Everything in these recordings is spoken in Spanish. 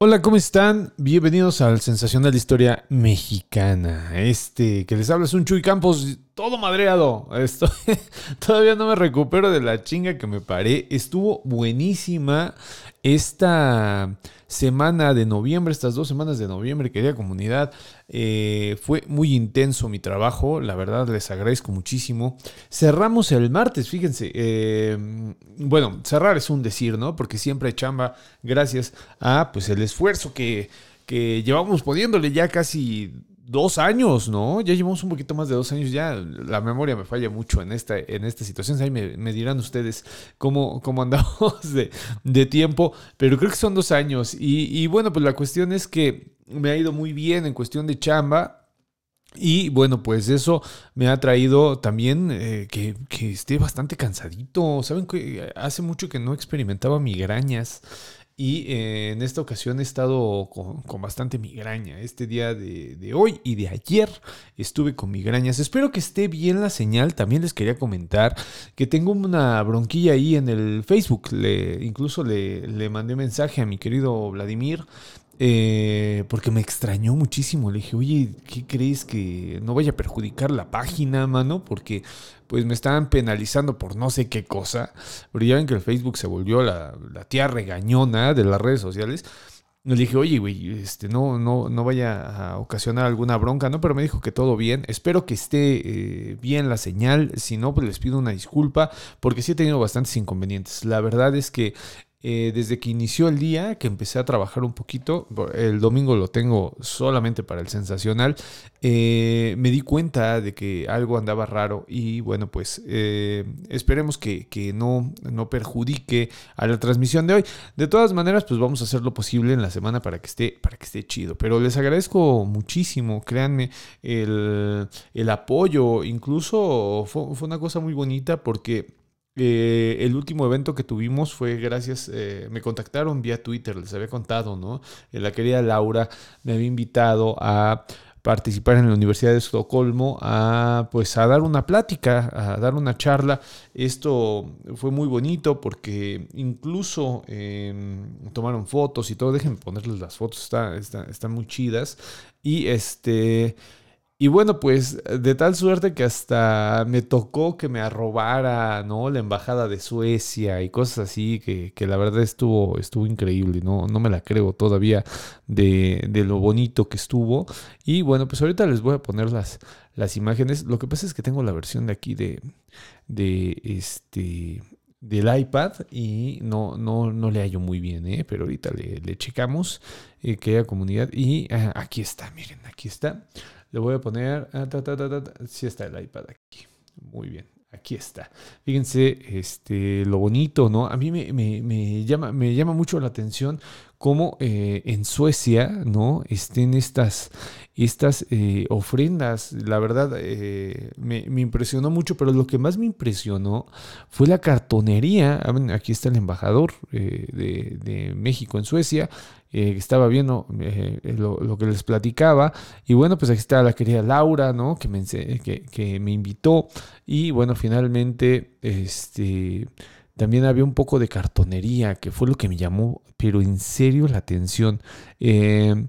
Hola, ¿cómo están? Bienvenidos al Sensacional Historia Mexicana. Este que les habla es un Chuy Campos, todo madreado. Estoy, todavía no me recupero de la chinga que me paré. Estuvo buenísima esta semana de noviembre, estas dos semanas de noviembre, querida comunidad, eh, fue muy intenso mi trabajo, la verdad les agradezco muchísimo. Cerramos el martes, fíjense, eh, bueno, cerrar es un decir, ¿no? Porque siempre chamba, gracias a pues el esfuerzo que, que llevamos poniéndole ya casi dos años, ¿no? Ya llevamos un poquito más de dos años, ya la memoria me falla mucho en esta, en esta situación. Ahí me, dirán ustedes cómo, cómo andamos de, tiempo, pero creo que son dos años. Y, bueno, pues la cuestión es que me ha ido muy bien en cuestión de chamba. Y bueno, pues eso me ha traído también eh, que, que esté bastante cansadito. Saben que hace mucho que no experimentaba migrañas. Y eh, en esta ocasión he estado con, bastante migraña. Este día de, hoy y de ayer estuve con migrañas. Espero que esté bien la señal. También les quería comentar que tengo una bronquilla ahí en el Facebook. Le, incluso le, le mandé mensaje a mi querido Vladimir eh, porque me extrañó muchísimo. Le dije, oye, ¿qué crees que no vaya a perjudicar la página, mano? Porque pues me estaban penalizando por no sé qué cosa. Pero ya ven que el Facebook se volvió la, tía regañona de las redes sociales. Le dije, oye, güey, este, no, no, no vaya a ocasionar alguna bronca, ¿no? Pero me dijo que todo bien. Espero que esté eh, bien la señal. Si no, pues les pido una disculpa, porque sí he tenido bastantes inconvenientes. La verdad es que eh, desde que inició el día, que empecé a trabajar un poquito, el domingo lo tengo solamente para el sensacional, eh, me di cuenta de que algo andaba raro y bueno, pues eh, esperemos que, no, no, perjudique a la transmisión de hoy. De todas maneras, pues vamos a hacer lo posible en la semana para que esté, para que esté chido. Pero les agradezco muchísimo, créanme, el, apoyo, incluso fue una cosa muy bonita porque eh, el último evento que tuvimos fue gracias, eh, me contactaron vía Twitter, les había contado, ¿no? Eh, la querida Laura me había invitado a participar en la Universidad de Estocolmo a pues a dar una plática, a dar una charla. Esto fue muy bonito porque incluso em, tomaron fotos y todo. Déjenme ponerles las fotos, está, están muy chidas. Y este y bueno, pues de tal suerte que hasta me tocó que me arrobara, ¿no? La embajada de Suecia y cosas así, que, que la verdad estuvo, estuvo increíble, ¿no? No me la creo todavía de, de, lo bonito que estuvo. Y bueno, pues ahorita les voy a poner las, las imágenes. Lo que pasa es que tengo la versión de aquí de, de este del iPad y no, no, no le hallo muy bien, ¿eh? pero ahorita le, le checamos eh, que haya comunidad y ah, aquí está, miren, aquí está. Le voy a poner. Ah, si está el iPad aquí. Muy bien. Aquí está. Fíjense este, lo bonito, ¿no? A mí me, llama, me llama mucho la atención cómo eh, en Suecia, ¿no? Estén estas, estas eh, ofrendas. La verdad, eh, me, impresionó mucho, pero lo que más me impresionó fue la cartonería. Ah, aquí está el embajador de México en Suecia. Eh, estaba viendo eh, lo, que les platicaba. Y bueno, pues aquí está la querida Laura, ¿no? Que me, que, que me invitó. Y bueno, finalmente, este, también había un poco de cartonería, que fue lo que me llamó, pero en serio, la atención. Eh,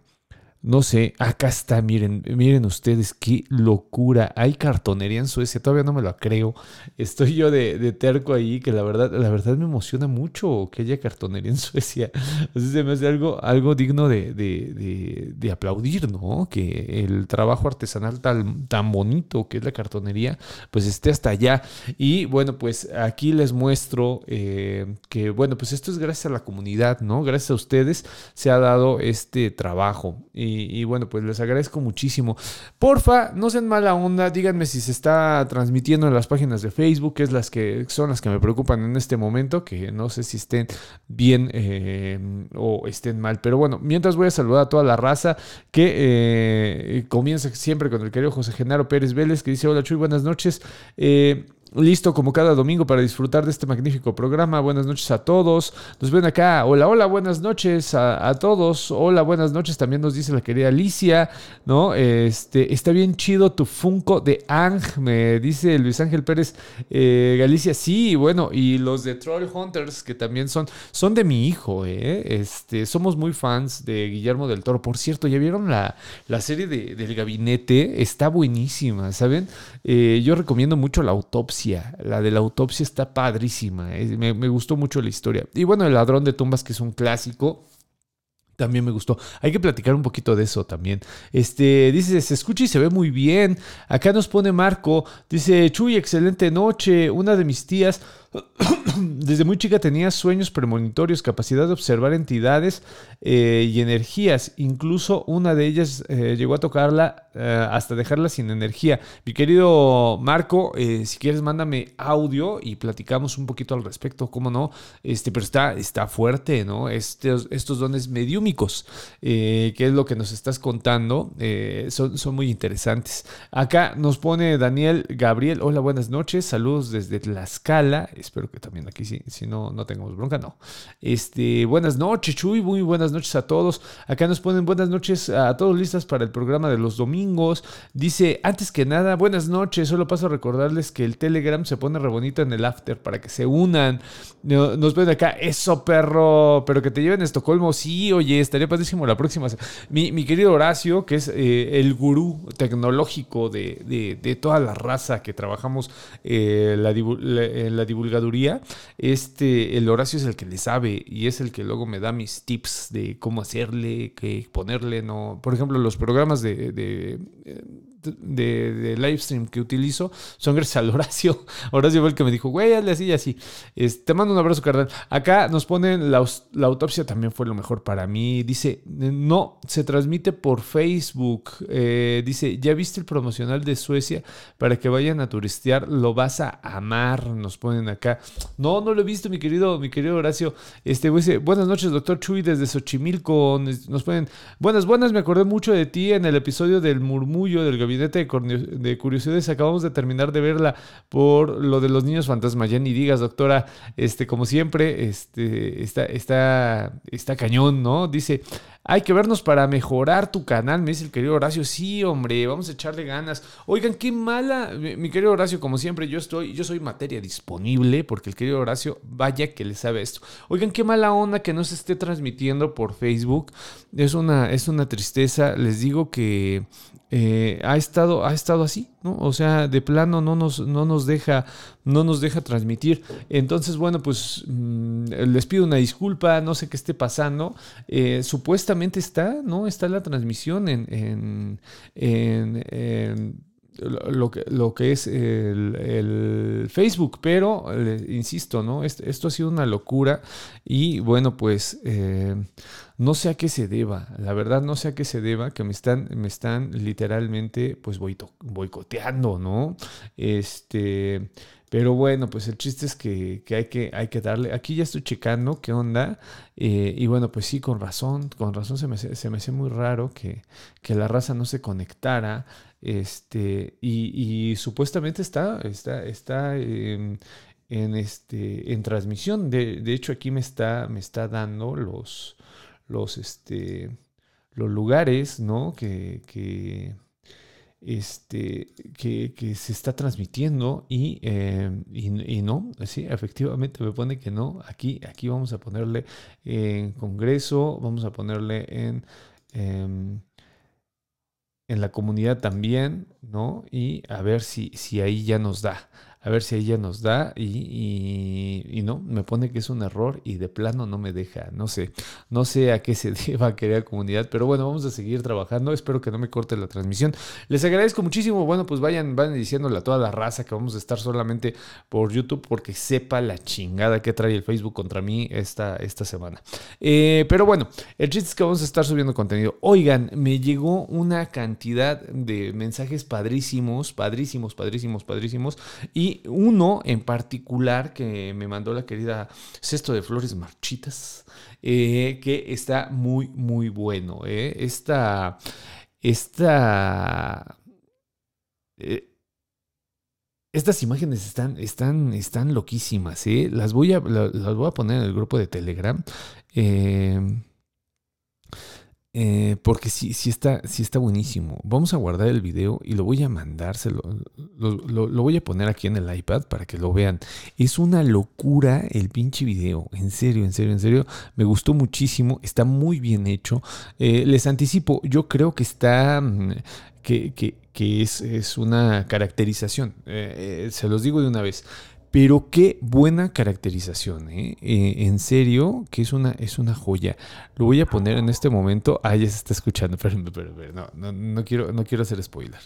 no sé, acá está, miren, miren ustedes qué locura. Hay cartonería en Suecia, todavía no me lo creo. Estoy yo de, terco ahí, que la verdad, la verdad me emociona mucho que haya cartonería en Suecia. Así se me hace algo, algo digno de, de, aplaudir, ¿no? Que el trabajo artesanal tan, tan bonito que es la cartonería, pues esté hasta allá. Y bueno, pues aquí les muestro eh, que, bueno, pues esto es gracias a la comunidad, ¿no? Gracias a ustedes se ha dado este trabajo. Bueno, pues les agradezco muchísimo. Porfa, no sean mala onda, díganme si se está transmitiendo en las páginas de Facebook, que es las que son las que me preocupan en este momento, que no sé si estén bien eh, o estén mal. Pero bueno, mientras voy a saludar a toda la raza que eh, comienza siempre con el querido José Genaro Pérez Vélez, que dice: Hola Chuy, buenas noches. Eh, listo como cada domingo para disfrutar de este magnífico programa. Buenas noches a todos. Nos ven acá. Hola, hola, buenas noches a, todos. Hola, buenas noches. También nos dice la querida Alicia, ¿no? Este, está bien chido tu Funko de Ang, me dice Luis Ángel Pérez eh, Galicia. Sí, bueno, y los de Troll Hunters, que también son, son de mi hijo, ¿eh? Este, somos muy fans de Guillermo del Toro. Por cierto, ¿ya vieron la, la serie de, del gabinete? Está buenísima, ¿saben? Eh, yo recomiendo mucho la autopsia. La de la autopsia está padrísima. Eh, me, me gustó mucho la historia. Y bueno, El ladrón de tumbas, que es un clásico. También me gustó. Hay que platicar un poquito de eso también. Este, dice, se escucha y se ve muy bien. Acá nos pone Marco. Dice, Chuy, excelente noche. Una de mis tías desde muy chica tenía sueños premonitorios, capacidad de observar entidades eh, y energías. Incluso una de ellas eh, llegó a tocarla eh, hasta dejarla sin energía. Mi querido Marco, si quieres mándame audio y platicamos un poquito al respecto, cómo no. Este, pero está, está fuerte, ¿no? Estos, estos dones mediúmicos, que es lo que nos estás contando, son, son muy interesantes. Acá nos pone Daniel Gabriel. Hola, buenas noches. Saludos desde Tlaxcala. Espero que también aquí sí, si no, no tengamos bronca, no. Este, buenas noches, Chuy, muy buenas noches a todos. Acá nos ponen buenas noches a todos listas para el programa de los domingos. Dice, antes que nada, buenas noches. Solo paso a recordarles que el Telegram se pone re bonito en el after para que se unan. Nos ven acá, eso perro, pero que te lleven a Estocolmo. Sí, oye, estaría padrísimo la próxima. Mi, mi querido Horacio, que es eh, el gurú tecnológico de, de, toda la raza que trabajamos eh, la, la, la divulgación este, el Horacio es el que le sabe y es el que luego me da mis tips de cómo hacerle, qué ponerle, ¿no? Por ejemplo, los programas de, de de, live stream que utilizo son gracias al Horacio. Horacio fue el que me dijo, güey, hazle así y así. te mando un abrazo, carnal. Acá nos ponen la, autopsia también fue lo mejor para mí. Dice, no, se transmite por Facebook. Eh, dice, ¿ya viste el promocional de Suecia para que vayan a turistear? Lo vas a amar, nos ponen acá. No, no lo he visto, mi querido, mi querido Horacio. Este, dice, buenas noches, doctor Chuy, desde Xochimilco. Nos ponen, buenas, buenas, me acordé mucho de ti en el episodio del murmullo del gabinete de curiosidades. Acabamos de terminar de verla por lo de los niños fantasmas. Ya ni digas, doctora, este, como siempre, este, está, está, está cañón, ¿no? Dice, hay que vernos para mejorar tu canal, me dice el querido Horacio. Sí, hombre, vamos a echarle ganas. Oigan, qué mala, mi, querido Horacio, como siempre, yo estoy, yo soy materia disponible, porque el querido Horacio, vaya que le sabe esto. Oigan, qué mala onda que no se esté transmitiendo por Facebook. Es una, es una tristeza. Les digo que eh, ha, estado, ha estado así, ¿no? O sea, de plano no nos, no nos, deja, no nos deja transmitir. Entonces, bueno, pues mm, les pido una disculpa, no sé qué esté pasando. Eh, supuestamente está, ¿no? Está la transmisión en, en, lo que, lo que es el, Facebook, pero insisto, ¿no? Esto, ha sido una locura y bueno, pues eh, no sé a qué se deba, la verdad no sé a qué se deba, que me están, me están literalmente pues boicoteando, ¿no? Este, pero bueno, pues el chiste es que, hay, que hay que darle, aquí ya estoy checando qué onda, eh, y bueno, pues sí, con razón, con razón se me, se me hace muy raro que, que la raza no se conectara, este, y, supuestamente está, está, está en, este, en transmisión, de, de hecho aquí me está, me está dando los los, este, los lugares, ¿no? Que, que, este, que, que se está transmitiendo y, em, y, no, sí, efectivamente me pone que no. Aquí, aquí vamos a ponerle en Congreso, vamos a ponerle en, em, en la comunidad también, ¿no? Y a ver si, si ahí ya nos da a ver si ella nos da y, no, me pone que es un error y de plano no me deja, no sé, no sé a qué se deba querer comunidad, pero bueno, vamos a seguir trabajando, espero que no me corte la transmisión. Les agradezco muchísimo, bueno, pues vayan, vayan diciéndole a toda la raza que vamos a estar solamente por YouTube porque sepa la chingada que trae el Facebook contra mí esta, esta semana. Eh, pero bueno, el chiste es que vamos a estar subiendo contenido. Oigan, me llegó una cantidad de mensajes padrísimos, padrísimos, padrísimos, padrísimos y uno en particular que me mandó la querida Cesto de Flores Marchitas, eh, que está muy, muy bueno. Eh. Esta, esta, eh, estas imágenes están, están, están loquísimas. Las voy a, las voy a poner en el grupo de Telegram. Eh, porque sí, sí, está, sí está buenísimo. Vamos a guardar el video y lo voy a mandárselo. Lo, voy a poner aquí en el iPad para que lo vean. Es una locura el pinche video. En serio, en serio, en serio. Me gustó muchísimo. Está muy bien hecho. Eh, les anticipo, yo creo que está. Mm, que es, es, una caracterización. Eh, se los digo de una vez. Pero qué buena caracterización, ¿eh? ¿eh? en serio, que es una, es una joya. Lo voy a poner en este momento. Ah, ya se está escuchando, pero, pero, no, no, no, quiero, no quiero hacer spoiler.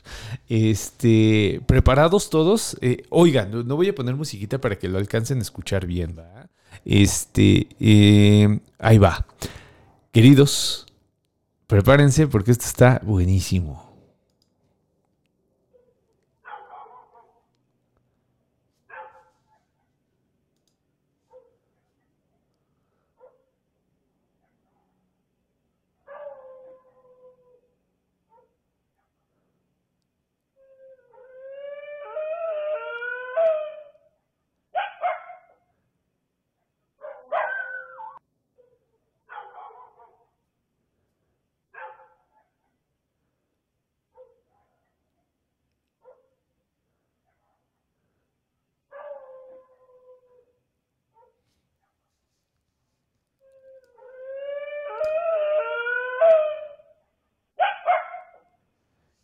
Este, ¿Preparados todos? Eh, oigan, no voy a poner musiquita para que lo alcancen a escuchar bien, ¿va? Este, eh, ahí va. Queridos, prepárense porque esto está buenísimo.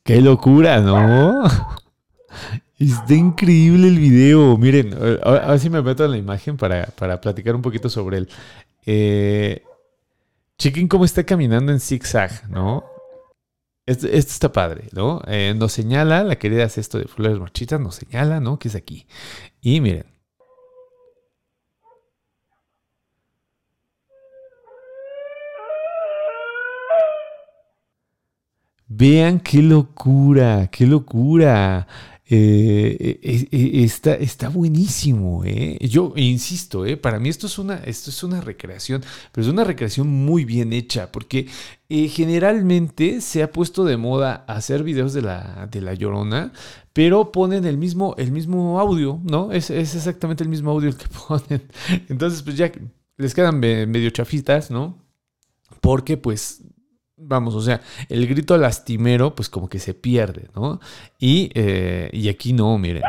Qué locura, ¿no? Está increíble el video. Miren, a ver si me meto en la imagen para, platicar un poquito sobre él. Eh, chequen cómo está caminando en zigzag, ¿no? Esto, está padre, ¿no? Eh, nos señala, la querida hace esto de flores marchitas, nos señala, ¿no? Que es aquí. Y miren, Vean qué locura, qué locura. Eh, eh, eh, está, está, buenísimo, Yo insisto, para mí esto es, una, esto es una recreación, pero es una recreación muy bien hecha, porque generalmente se ha puesto de moda hacer videos de la, de la llorona, pero ponen el mismo, el mismo audio, ¿no? Es, es exactamente el mismo audio el que ponen. Entonces, pues ya les quedan medio chafitas, ¿no? Porque pues vamos, o sea, el grito lastimero, pues como que se pierde, ¿no? Y, eh, y aquí no, miren.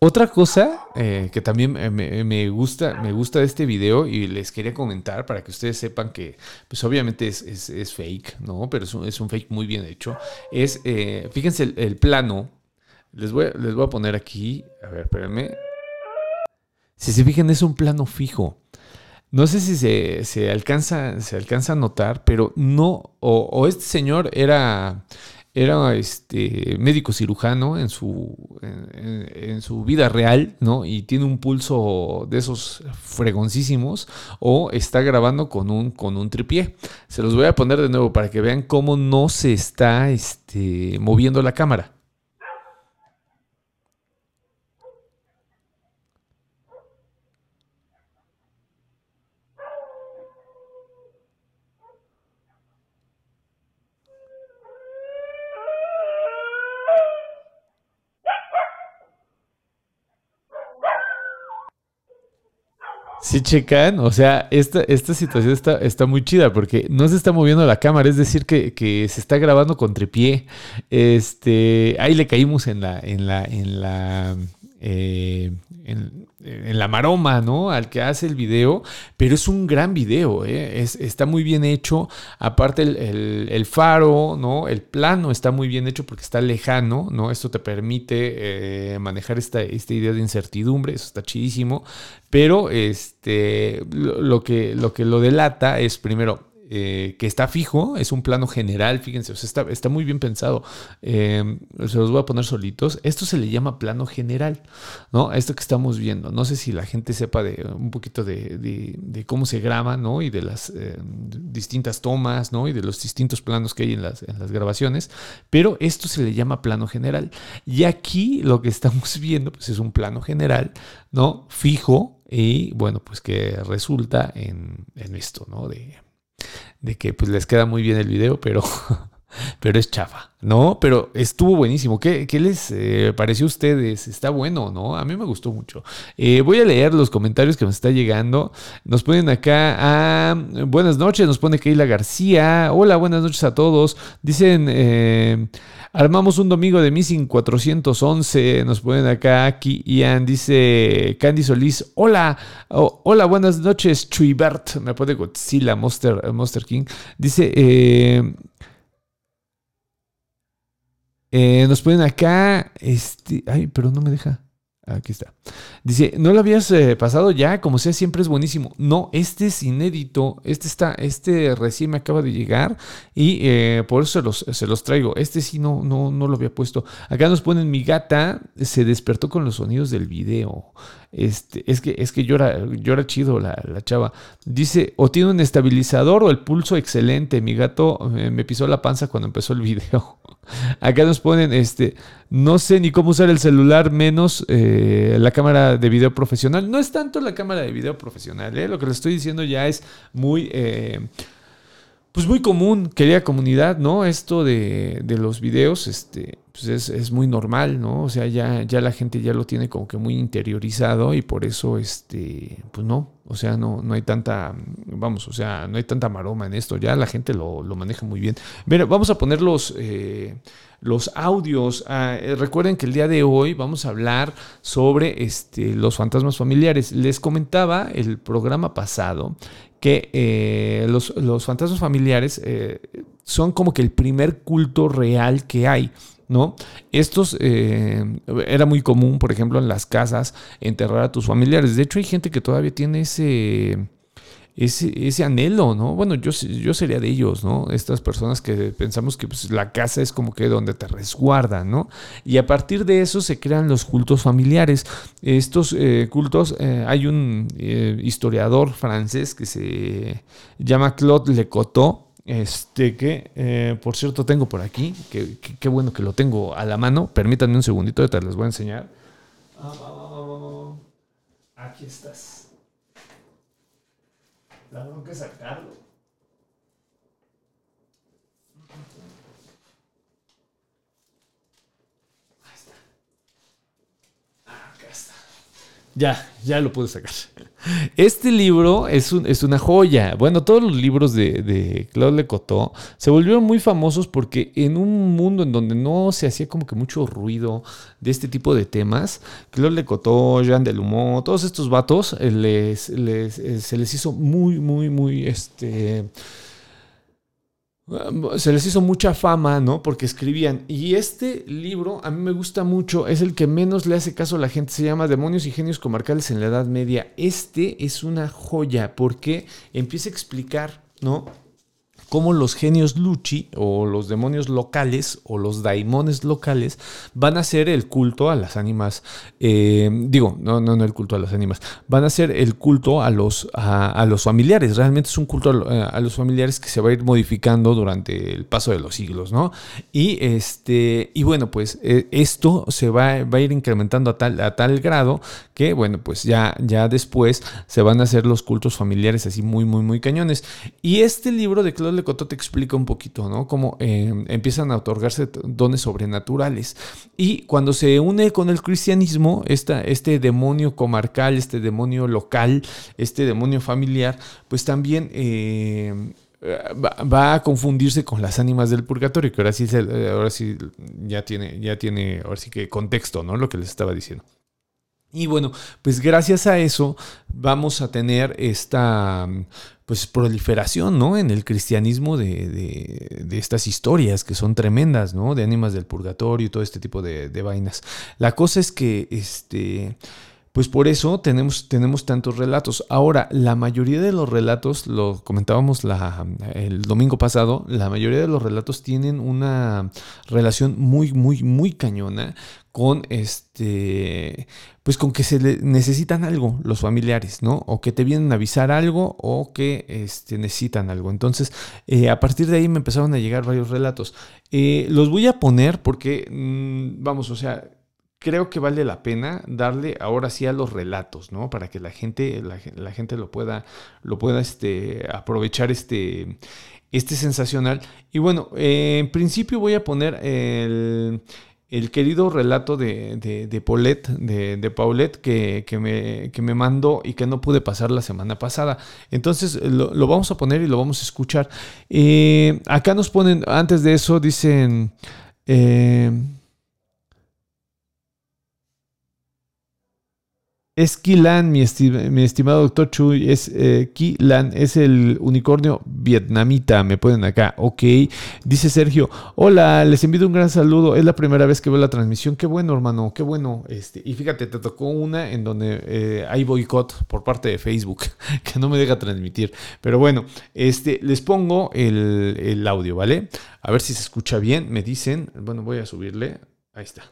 Otra cosa eh, que también me, gusta, me gusta de este video y les quería comentar para que ustedes sepan que, pues obviamente es, fake, ¿no? Pero es un, fake muy bien hecho. Es, eh, fíjense el, plano. Les voy, les voy a poner aquí, a ver, espérenme. Si se fijan, es un plano fijo. No sé si se, alcanza, se alcanza a notar, pero no, o, este señor era, era este médico cirujano en su, en, su vida real, ¿no? Y tiene un pulso de esos fregoncísimos, o está grabando con un, con un tripié. Se los voy a poner de nuevo para que vean cómo no se está este, moviendo la cámara. Si checan, o sea, esta, esta situación está, está muy chida porque no se está moviendo la cámara, es decir, que, que se está grabando con tripié. Este, ahí le caímos en la, en la, en la, eh, en, la maroma, ¿no? Al que hace el video, pero es un gran video, ¿eh? está muy bien hecho. Aparte, el, faro, ¿no? El plano está muy bien hecho porque está lejano, ¿no? Esto te permite eh, manejar esta, esta, idea de incertidumbre, eso está chidísimo. Pero este, lo, que, lo que lo delata es primero eh, que está fijo, es un plano general, fíjense, está, está, muy bien pensado. Eh, se los voy a poner solitos. Esto se le llama plano general, ¿no? Esto que estamos viendo. No sé si la gente sepa de un poquito de, cómo se graba, ¿no? Y de las eh, distintas tomas, ¿no? Y de los distintos planos que hay en las, en las grabaciones. Pero esto se le llama plano general. Y aquí lo que estamos viendo, pues es un plano general, ¿no? Fijo. Y bueno, pues que resulta en, en esto, ¿no? De, de que pues les queda muy bien el video, pero, pero es chafa, ¿no? Pero estuvo buenísimo. ¿Qué, les eh, pareció a ustedes? Está bueno, ¿no? A mí me gustó mucho. Eh, voy a leer los comentarios que nos está llegando. Nos ponen acá a buenas noches, nos pone Keila García. Hola, buenas noches a todos. Dicen, eh, armamos un domingo de Missing 411. Nos ponen acá aquí Ian, dice Candy Solís. Hola, oh, hola, buenas noches, Chuibert. Me pone Godzilla, Monster, Monster King. Dice, eh, nos ponen acá, este, ay, pero no me deja. Aquí está. Dice, ¿no lo habías eh, pasado ya? Como sea, siempre es buenísimo. No, este es inédito. Este está, este recién me acaba de llegar y eh, por eso se los, se los, traigo. Este sí no, no, no lo había puesto. Acá nos ponen, mi gata se despertó con los sonidos del video. Este, es que, es que llora, chido la, la chava. Dice, o tiene un estabilizador o el pulso excelente. Mi gato eh, me pisó la panza cuando empezó el video. Acá nos ponen, este, no sé ni cómo usar el celular, menos eh, la cámara de video profesional. No es tanto la cámara de video profesional, ¿eh? lo que les estoy diciendo ya es muy, pues muy común, querida comunidad, ¿no? Esto de, de los videos, este, pues es, es, muy normal, ¿no? O sea, ya, ya la gente ya lo tiene como que muy interiorizado y por eso, este, pues no, o sea, no, no hay tanta, vamos, o sea, no hay tanta maroma en esto, ya la gente lo, lo maneja muy bien. Mira, vamos a poner los, eh, los audios. Ah, recuerden que el día de hoy vamos a hablar sobre este, los fantasmas familiares. Les comentaba el programa pasado que eh, los, los, fantasmas familiares eh, son como que el primer culto real que hay. ¿no? Estos eh, era muy común, por ejemplo, en las casas enterrar a tus familiares. De hecho, hay gente que todavía tiene ese, ese, ese anhelo, ¿no? Bueno, yo, yo sería de ellos, ¿no? Estas personas que pensamos que pues, la casa es como que donde te resguardan, ¿no? Y a partir de eso se crean los cultos familiares. Estos eh, cultos, eh, hay un eh, historiador francés que se llama Claude Lecoteau, este que, por cierto, tengo por aquí. Que, bueno que lo tengo a la mano. Permítanme un segundito, te les voy a enseñar. Aquí estás. Bronca es sacarlo. Ahí está. Acá está. Ya, ya lo pude sacar. Este libro es, es, una joya. Bueno, todos los libros de, de Claude Lecoteau se volvieron muy famosos porque en un mundo en donde no se hacía como que mucho ruido de este tipo de temas, Claude Lecoteau, Jean Delumeau, todos estos vatos les, les, se les hizo muy, muy, muy, este se les hizo mucha fama, ¿no? Porque escribían. Y este libro a mí me gusta mucho, es el que menos le hace caso a la gente, se llama Demonios y Genios Comarcales en la Edad Media. Este es una joya porque empieza a explicar, ¿no? Cómo los genios Luchi o los demonios locales o los daimones locales van a hacer el culto a las ánimas. Eh, digo, no, no, no el culto a las ánimas. Van a hacer el culto a los, a, a los familiares. Realmente es un culto a, a, los familiares que se va a ir modificando durante el paso de los siglos, ¿no? Y, este, y bueno, pues eh, esto se va, va, a ir incrementando a tal, a tal grado que, bueno, pues ya, ya después se van a hacer los cultos familiares así muy, muy, muy cañones. Y este libro de Claude Lecoteau te explica un poquito, ¿no? Cómo eh, empiezan a otorgarse dones sobrenaturales. Y cuando se une con el cristianismo, esta, este demonio comarcal, este demonio local, este demonio familiar, pues también... Eh, Va, a confundirse con las ánimas del purgatorio, que ahora sí, se, ahora sí ya tiene, ya tiene, ahora sí que contexto, ¿no? Lo que les estaba diciendo. Y bueno, pues gracias a eso vamos a tener esta pues proliferación, ¿no? En el cristianismo de, de, de, estas historias que son tremendas, ¿no? De ánimas del purgatorio y todo este tipo de, de vainas. La cosa es que, este, pues por eso tenemos, tenemos tantos relatos. Ahora, la mayoría de los relatos, lo comentábamos el domingo pasado, la mayoría de los relatos tienen una relación muy, muy, muy cañona con este, pues con que se le necesitan algo los familiares, ¿no? O que te vienen a avisar algo o que este, necesitan algo. Entonces, eh, a partir de ahí me empezaron a llegar varios relatos. Eh, los voy a poner porque, mmm, vamos, o sea, creo que vale la pena darle ahora sí a los relatos, ¿no? Para que la gente, la, gente lo pueda, lo pueda este, aprovechar este, este sensacional. Y bueno, eh, en principio voy a poner el, el querido relato de, de, de Paulette, de, Paulette que, me, que, me, mandó y que no pude pasar la semana pasada. Entonces lo, vamos a poner y lo vamos a escuchar. Eh, acá nos ponen, antes de eso, dicen... Eh, Es Kilan, mi, mi, estimado doctor Chuy, es eh, Kilan, es el unicornio vietnamita, me ponen acá, ok. Dice Sergio, hola, les envío un gran saludo, es la primera vez que veo la transmisión, qué bueno hermano, qué bueno. Este, y fíjate, te tocó una en donde eh, hay boicot por parte de Facebook, que no me deja transmitir. Pero bueno, este, les pongo el, el audio, ¿vale? A ver si se escucha bien, me dicen, bueno, voy a subirle, ahí está.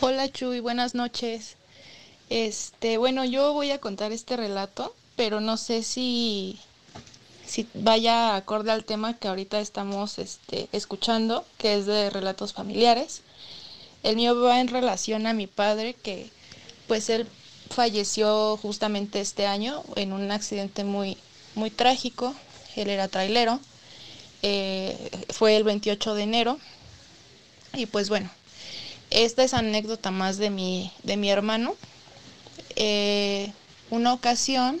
Hola Chuy, buenas noches. Este, bueno, yo voy a contar este relato, pero no sé si, si vaya acorde al tema que ahorita estamos este, escuchando, que es de relatos familiares. El mío va en relación a mi padre, que pues él falleció justamente este año en un accidente muy, muy trágico. Él era trailero. Eh, fue el 28 de enero. Y pues bueno, esta es anécdota más de mi, de mi hermano, eh, una ocasión,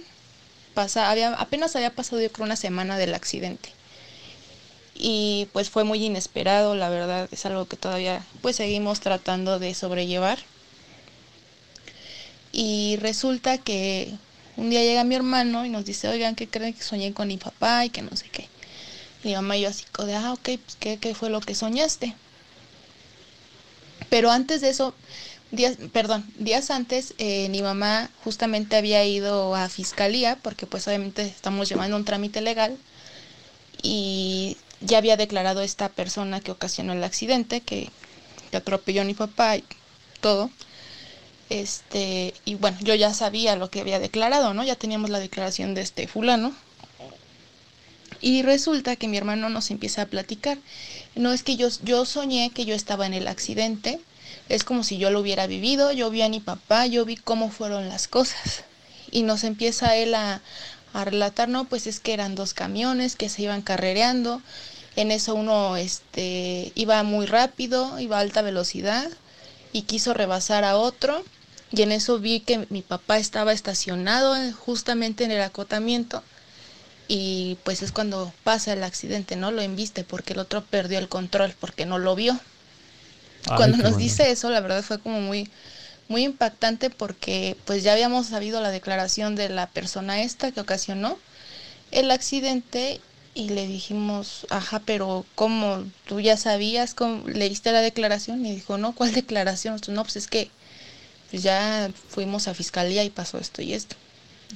pasa, había, apenas había pasado yo creo una semana del accidente. Y pues fue muy inesperado, la verdad, es algo que todavía pues seguimos tratando de sobrellevar. Y resulta que un día llega mi hermano y nos dice, oigan, ¿qué creen que soñé con mi papá y que no sé qué? Mi mamá y yo así, de, ah, ok, pues ¿qué, ¿qué fue lo que soñaste? Pero antes de eso, días, perdón, días antes eh, mi mamá justamente había ido a fiscalía porque pues obviamente estamos llevando un trámite legal y ya había declarado esta persona que ocasionó el accidente, que, que atropelló a mi papá y todo. Este, y bueno, yo ya sabía lo que había declarado, ¿no? Ya teníamos la declaración de este fulano. Y resulta que mi hermano nos empieza a platicar. No es que yo, yo soñé que yo estaba en el accidente es como si yo lo hubiera vivido, yo vi a mi papá, yo vi cómo fueron las cosas. Y nos empieza él a, relatar, no, pues es que eran dos camiones que se iban carrereando. En eso uno este, iba muy rápido, iba a alta velocidad y quiso rebasar a otro. Y en eso vi que mi papá estaba estacionado justamente en el acotamiento. Y pues es cuando pasa el accidente, ¿no? Lo embiste porque el otro perdió el control porque no lo vio. Cuando nos dice eso, la verdad fue como muy, muy impactante porque pues ya habíamos sabido la declaración de la persona esta que ocasionó el accidente y le dijimos, ajá, pero ¿cómo? ¿Tú ya sabías? Cómo? ¿Leíste la declaración? Y dijo, no, ¿cuál declaración? No, pues es que pues ya fuimos a fiscalía y pasó esto y esto.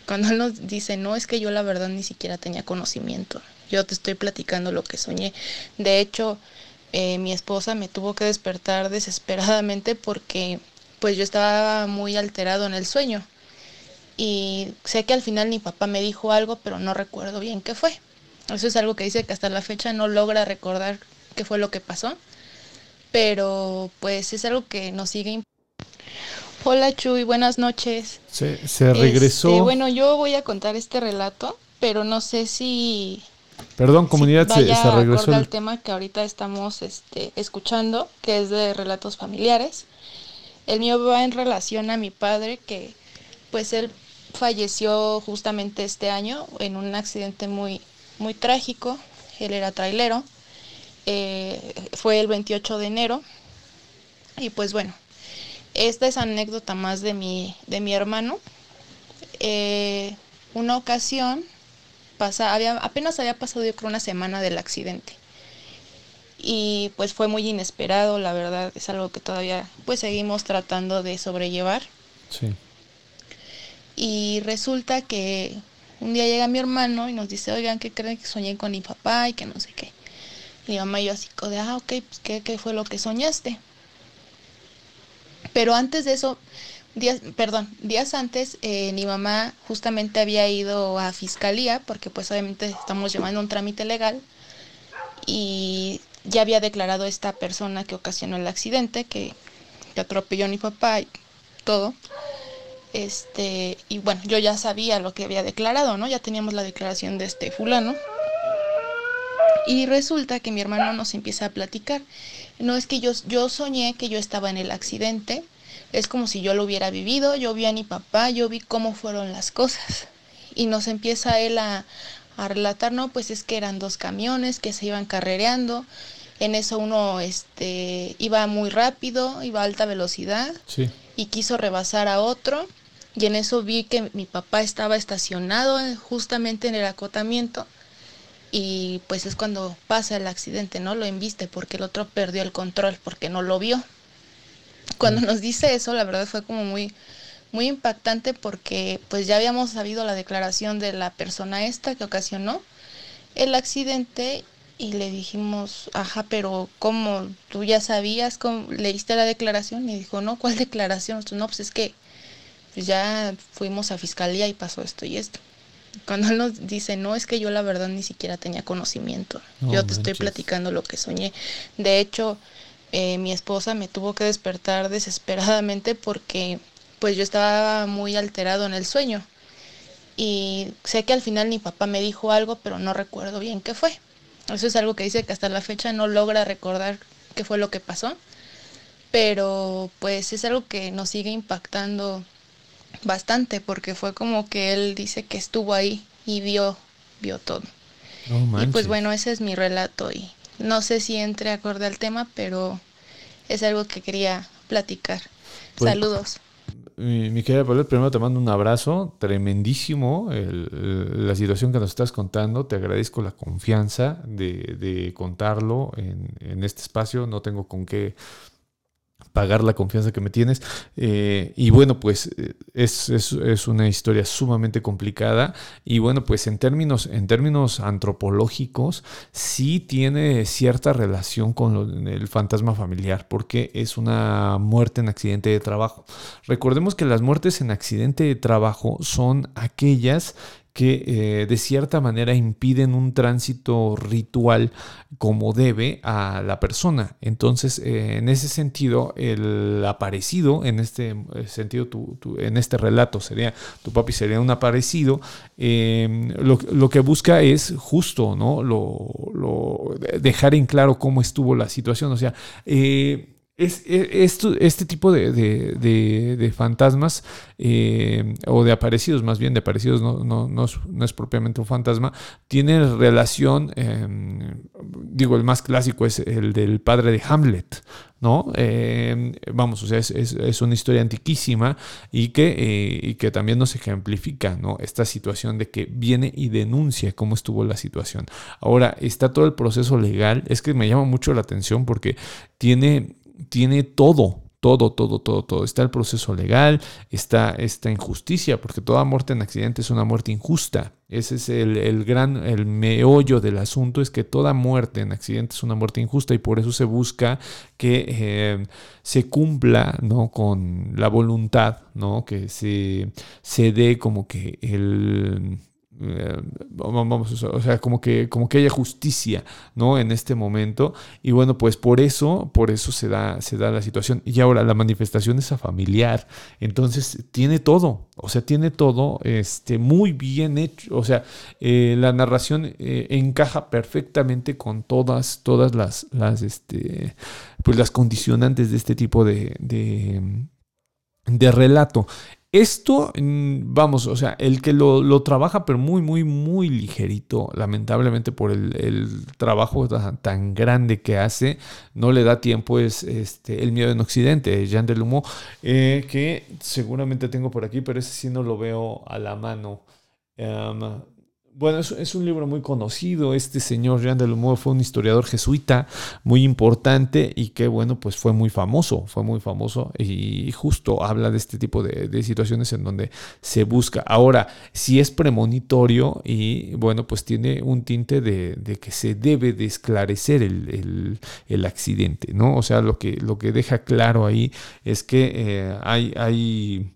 Cuando él nos dice, no, es que yo la verdad ni siquiera tenía conocimiento. Yo te estoy platicando lo que soñé. De hecho, eh, mi esposa me tuvo que despertar desesperadamente porque pues yo estaba muy alterado en el sueño. Y sé que al final mi papá me dijo algo, pero no recuerdo bien qué fue. Eso es algo que dice que hasta la fecha no logra recordar qué fue lo que pasó. Pero pues es algo que nos sigue. Hola Chuy, buenas noches. Se, regresó. Este, bueno, yo voy a contar este relato, pero no sé si Perdón, comunidad, se, se, regresó. El... tema que ahorita estamos este, escuchando, que es de relatos familiares. El mío va en relación a mi padre, que pues él falleció justamente este año en un accidente muy, muy trágico. Él era trailero. Eh, fue el 28 de enero. Y pues bueno, esta es anécdota más de mi, de mi hermano. Eh, una ocasión pasa, había, apenas había pasado yo creo una semana del accidente. Y pues fue muy inesperado, la verdad, es algo que todavía pues seguimos tratando de sobrellevar. Sí. Y resulta que un día llega mi hermano y nos dice, oigan, ¿qué creen que soñé con mi papá y que no sé qué? mi mamá y yo así, de, ah, ok, pues ¿qué, ¿qué fue lo que soñaste? Pero antes de eso, días, perdón, días antes eh, mi mamá justamente había ido a fiscalía porque pues obviamente estamos llevando un trámite legal y ya había declarado esta persona que ocasionó el accidente, que, que atropelló a mi papá y todo. Este, y bueno, yo ya sabía lo que había declarado, ¿no? Ya teníamos la declaración de este fulano. Y resulta que mi hermano nos empieza a platicar. No es que yo, yo soñé que yo estaba en el accidente. Es como si yo lo hubiera vivido. Yo vi a mi papá, yo vi cómo fueron las cosas. Y nos empieza él a, a relatar, no, pues es que eran dos camiones que se iban carrereando. En eso uno este, iba muy rápido, iba a alta velocidad Sí. y quiso rebasar a otro. Y en eso vi que mi papá estaba estacionado justamente en el acotamiento. Y pues es cuando pasa el accidente, ¿no? Lo embiste porque el otro perdió el control porque no lo vio. Cuando nos dice eso, la verdad fue como muy, muy impactante porque pues ya habíamos sabido la declaración de la persona esta que ocasionó el accidente y le dijimos, ajá, pero ¿cómo? ¿Tú ya sabías? ¿Cómo? ¿Leíste la declaración? Y dijo, no, ¿cuál declaración? Nosotros, no, pues es que pues ya fuimos a fiscalía y pasó esto y esto. Cuando él nos dice, no, es que yo la verdad ni siquiera tenía conocimiento. No yo te estoy platicando lo que soñé. De hecho, eh, mi esposa me tuvo que despertar desesperadamente porque pues yo estaba muy alterado en el sueño. Y sé que al final mi papá me dijo algo, pero no recuerdo bien qué fue. Eso es algo que dice que hasta la fecha no logra recordar qué fue lo que pasó. Pero pues es algo que nos sigue impactando bastante porque fue como que él dice que estuvo ahí y vio, vio todo. Y pues bueno, ese es mi relato y no sé si entre acorde al tema, pero es algo que quería platicar. Pues- Saludos. Mi, mi querida Paulette, primero te mando un abrazo tremendísimo el- el- la situación que nos estás contando. Te agradezco la confianza de, de contarlo en, en este espacio. No tengo con qué pagar la confianza que me tienes. Eh, y bueno, pues eh, es, es- una historia sumamente complicada. Y bueno, pues en términos, en términos antropológicos, sí tiene cierta relación con el fantasma familiar, porque es una muerte en accidente de trabajo. Recordemos que las muertes en accidente de trabajo son aquellas que eh, de cierta manera impiden un tránsito ritual como debe a la persona. Entonces, eh, en ese sentido, el aparecido, en este eh, sentido, en este relato sería, tu papi sería un aparecido, eh, lo, que busca es justo, ¿no? Lo, dejar en claro cómo estuvo la situación. O sea, es, es- esto- este tipo de, de- de- fantasmas eh, o de aparecidos, más bien de aparecidos, no, no- no es, no es propiamente un fantasma, tiene relación, eh, digo, el más clásico es el del padre de Hamlet, ¿no? Eh, vamos, o sea, es, es- es una historia antiquísima y que, eh, y que también nos ejemplifica, ¿no? Esta situación de que viene y denuncia cómo estuvo la situación. Ahora, está todo el proceso legal, es que me llama mucho la atención porque tiene, tiene todo, todo, todo, todo, todo. Está el proceso legal, está esta injusticia, porque toda muerte en accidente es una muerte injusta. Ese es el, el gran, el meollo del asunto, es que toda muerte en accidente es una muerte injusta y por eso se busca que eh, se cumpla ¿no? con la voluntad, ¿no? que se, se dé como que el... eh, o sea, como que, como que haya justicia, ¿no? En este momento. Y bueno, pues por eso, por eso se da, se da la situación. Y ahora la manifestación es a familiar. Entonces tiene todo. O sea, tiene todo este, muy bien hecho. O sea, eh, la narración eh, encaja perfectamente con todas, todas las, las, este, pues las condicionantes de este tipo de, de relato. Esto, mm, vamos, o sea, el que lo, lo trabaja, pero muy, muy, muy ligerito, lamentablemente por el, el trabajo tan, grande que hace, no le da tiempo, es este, El miedo en Occidente, Jean Delumeau, eh, que seguramente tengo por aquí, pero ese sí no lo veo a la mano. Um, bueno, es, es, un libro muy conocido. Este señor Jean Delumeau fue un historiador jesuita muy importante y que, bueno, pues fue muy famoso, fue muy famoso y justo habla de este tipo de, de situaciones en donde se busca. Ahora, si es premonitorio y, bueno, pues tiene un tinte de, de que se debe de esclarecer el, accidente, ¿no? O sea, lo que, lo que deja claro ahí es que eh, hay... hay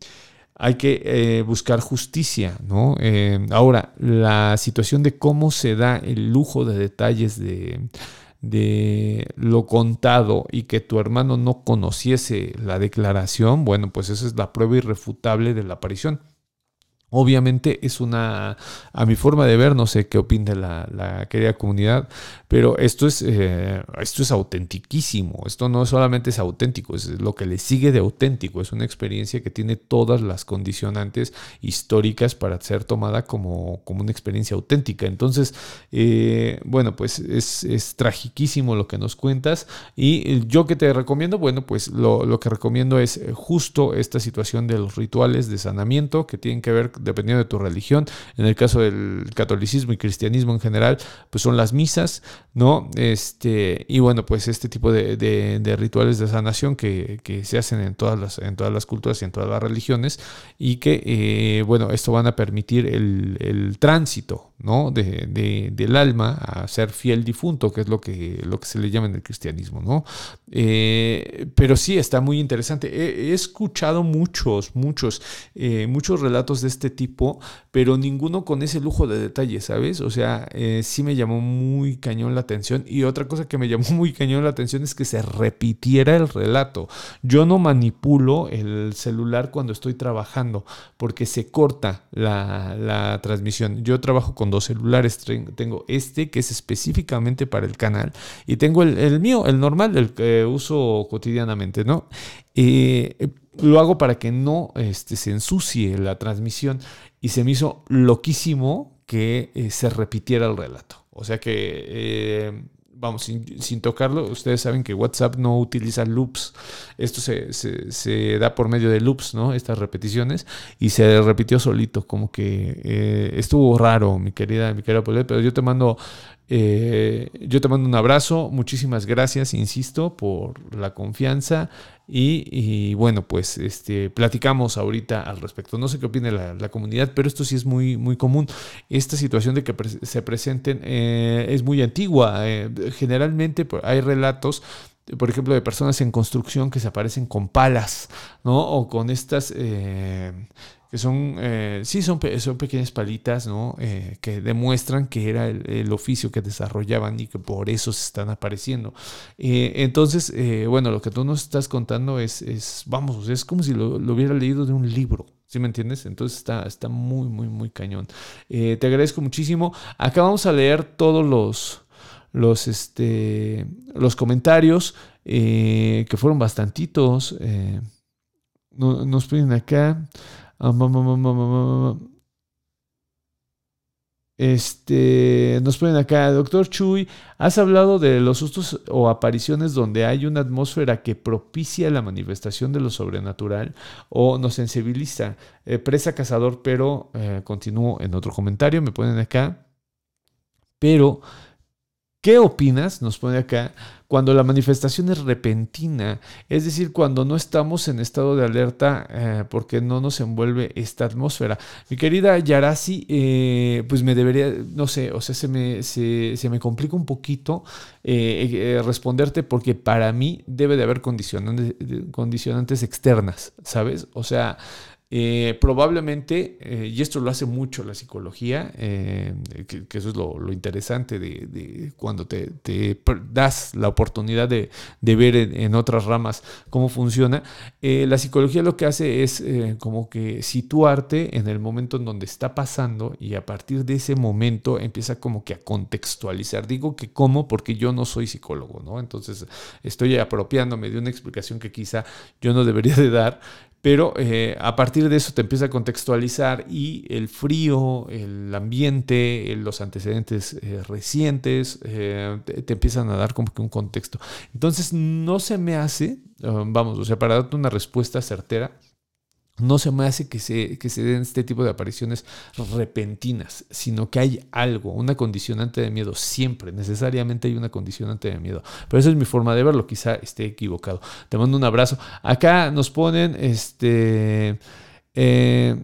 hay que eh, buscar justicia, ¿no? Eh, ahora, la situación de cómo se da el lujo de detalles de, de, lo contado y que tu hermano no conociese la declaración, bueno, pues esa es la prueba irrefutable de la aparición. Obviamente es una, a mi forma de ver, no sé qué opina la, la querida comunidad, pero esto es, eh, esto es autentiquísimo. Esto no solamente es auténtico, es lo que le sigue de auténtico. Es una experiencia que tiene todas las condicionantes históricas para ser tomada como, como una experiencia auténtica. Entonces, eh, bueno, pues es, es tragiquísimo lo que nos cuentas. Y yo que te recomiendo, bueno, pues lo, lo que recomiendo es justo esta situación de los rituales de sanamiento que tienen que ver dependiendo de tu religión. En el caso del catolicismo y cristianismo en general, pues son las misas, ¿no? Este, y bueno, pues este tipo de, rituales de sanación que, que, se hacen en todas, las, en todas las culturas y en todas las religiones y que, eh, bueno, esto van a permitir el, el tránsito, ¿no? De, de, del alma a ser fiel difunto, que es lo que, lo que se le llama en el cristianismo, ¿no? Eh, pero sí, está muy interesante. He, he escuchado muchos, muchos, eh, muchos relatos de este tipo, pero ninguno con ese lujo de detalle, ¿sabes? O sea, eh, sí me llamó muy cañón la atención. Y otra cosa que me llamó muy cañón la atención es que se repitiera el relato. Yo no manipulo el celular cuando estoy trabajando, porque se corta la, la transmisión. Yo trabajo con dos celulares. Tengo este que es específicamente para el canal y tengo el, mío, el normal, el que uso cotidianamente, ¿no? Eh, lo hago para que no este, se ensucie la transmisión y se me hizo loquísimo que eh, se repitiera el relato. O sea que, eh, vamos, sin, tocarlo, ustedes saben que WhatsApp no utiliza loops. Esto se, da por medio de loops, ¿no? Estas repeticiones. Y se repitió solito, como que estuvo raro, mi querida, mi querida Paulette, pero yo te mando eh, yo te mando un abrazo, muchísimas gracias, insisto, por la confianza y, bueno, pues este, platicamos ahorita al respecto. No sé qué opina la, comunidad, pero esto sí es muy, muy común. Esta situación de que se presenten eh, es muy antigua. Eh, generalmente pues, hay relatos por ejemplo, de personas en construcción que se aparecen con palas, ¿no? O con estas que son, eh, sí, son, son pequeñas palitas, ¿no? Eh, que demuestran que era el, oficio que desarrollaban y que por eso se están apareciendo. Eh, entonces, bueno, lo que tú nos estás contando es, es vamos, es como si lo, hubiera leído de un libro. ¿Sí me entiendes? Entonces está, está muy, muy, muy cañón. te agradezco muchísimo. Acá vamos a leer todos los, los, este, los comentarios, que fueron bastantitos. nos piden acá. Este, nos ponen acá, doctor Chuy, has hablado de los sustos o apariciones donde hay una atmósfera que propicia la manifestación de lo sobrenatural o nos sensibiliza. Eh, presa cazador, pero eh, continúo en otro comentario, me ponen acá. Pero, ¿qué opinas? Nos pone acá cuando la manifestación es repentina, es decir, cuando no estamos en estado de alerta eh, porque no nos envuelve esta atmósfera. Mi querida Yarasi, eh, pues me debería, no sé, o sea, se me, se, me complica un poquito eh, responderte porque para mí debe de haber condicionantes, condicionantes externas, ¿sabes? O sea, eh, probablemente, eh, y esto lo hace mucho la psicología, eh, que, eso es lo, interesante de, cuando te, das la oportunidad de, ver en, otras ramas cómo funciona, la psicología lo que hace es como que situarte en el momento en donde está pasando y a partir de ese momento empieza como que a contextualizar. Digo que cómo porque yo no soy psicólogo, ¿no? Entonces estoy apropiándome de una explicación que quizá yo no debería de dar, pero eh, a partir de eso te empieza a contextualizar y el frío, el ambiente, los antecedentes eh, recientes, eh, te, empiezan a dar como que un contexto. Entonces no se me hace, vamos, o sea, para darte una respuesta certera, no se me hace que se, que se den este tipo de apariciones repentinas, sino que hay algo, una condicionante de miedo. Siempre, necesariamente hay una condicionante de miedo. Pero esa es mi forma de verlo, quizá esté equivocado. Te mando un abrazo. Acá nos ponen, este... Eh,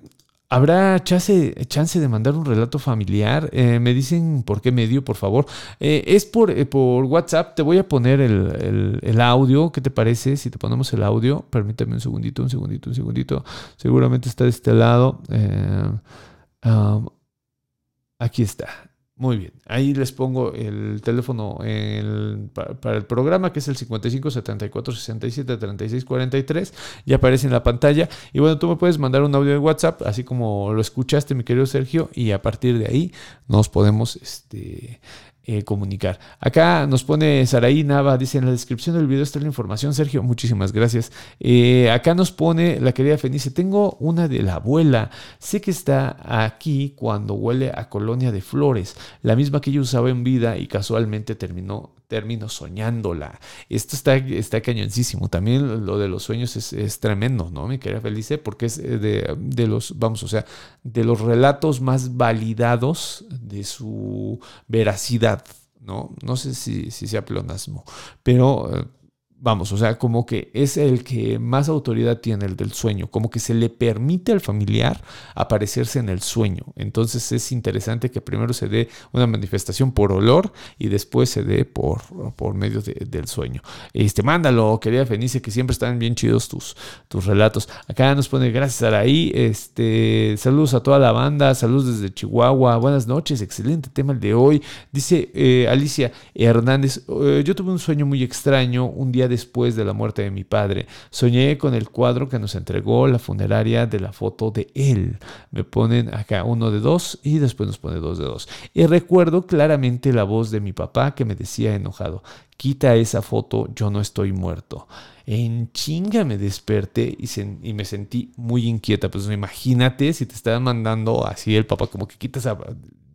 ¿Habrá chance, chance, de mandar un relato familiar? Eh, me dicen por qué medio, por favor. Eh, es por, eh, por, WhatsApp. Te voy a poner el, audio. ¿Qué te parece si te ponemos el audio? Permítame un segundito, un segundito, un segundito. Seguramente está de este lado. Um, aquí está. Muy bien, ahí les pongo el teléfono para, el programa que es el 55 74 67 36 43. Ya aparece en la pantalla. Y bueno, tú me puedes mandar un audio de WhatsApp, así como lo escuchaste, mi querido Sergio, y a partir de ahí nos podemos este, eh, comunicar. Acá nos pone Saraí Nava, dice en la descripción del video está la información, Sergio, muchísimas gracias. Eh, acá nos pone la querida Fenice, tengo una de la abuela, sé que está aquí cuando huele a colonia de flores, la misma que yo usaba en vida y casualmente terminó término soñándola. Esto está, está cañoncísimo. También lo de los sueños es, tremendo, ¿no? Mi querida Felice, porque es eh, de, de, los, vamos, o sea, de los relatos más validados de su veracidad, ¿no? No sé si, si sea pleonasmo, pero eh, vamos, o sea, como que es el que más autoridad tiene, el del sueño, como que se le permite al familiar aparecerse en el sueño. Entonces es interesante que primero se dé una manifestación por olor y después se dé por, por medio del sueño. Este, mándalo, querida Fenice, que siempre están bien chidos tus, tus relatos. Acá nos pone gracias Araí, este, saludos a toda la banda, saludos desde Chihuahua, buenas noches, excelente tema el de hoy. Dice eh, Alicia Hernández, eh, yo tuve un sueño muy extraño un día después de la muerte de mi padre. Soñé con el cuadro que nos entregó la funeraria de la foto de él. Me ponen acá uno de dos y después nos pone dos de dos. Y recuerdo claramente la voz de mi papá que me decía enojado, quita esa foto, yo no estoy muerto. En chinga me desperté y, me sentí muy inquieta. Pues imagínate si te estaban mandando así el papá, como que quitas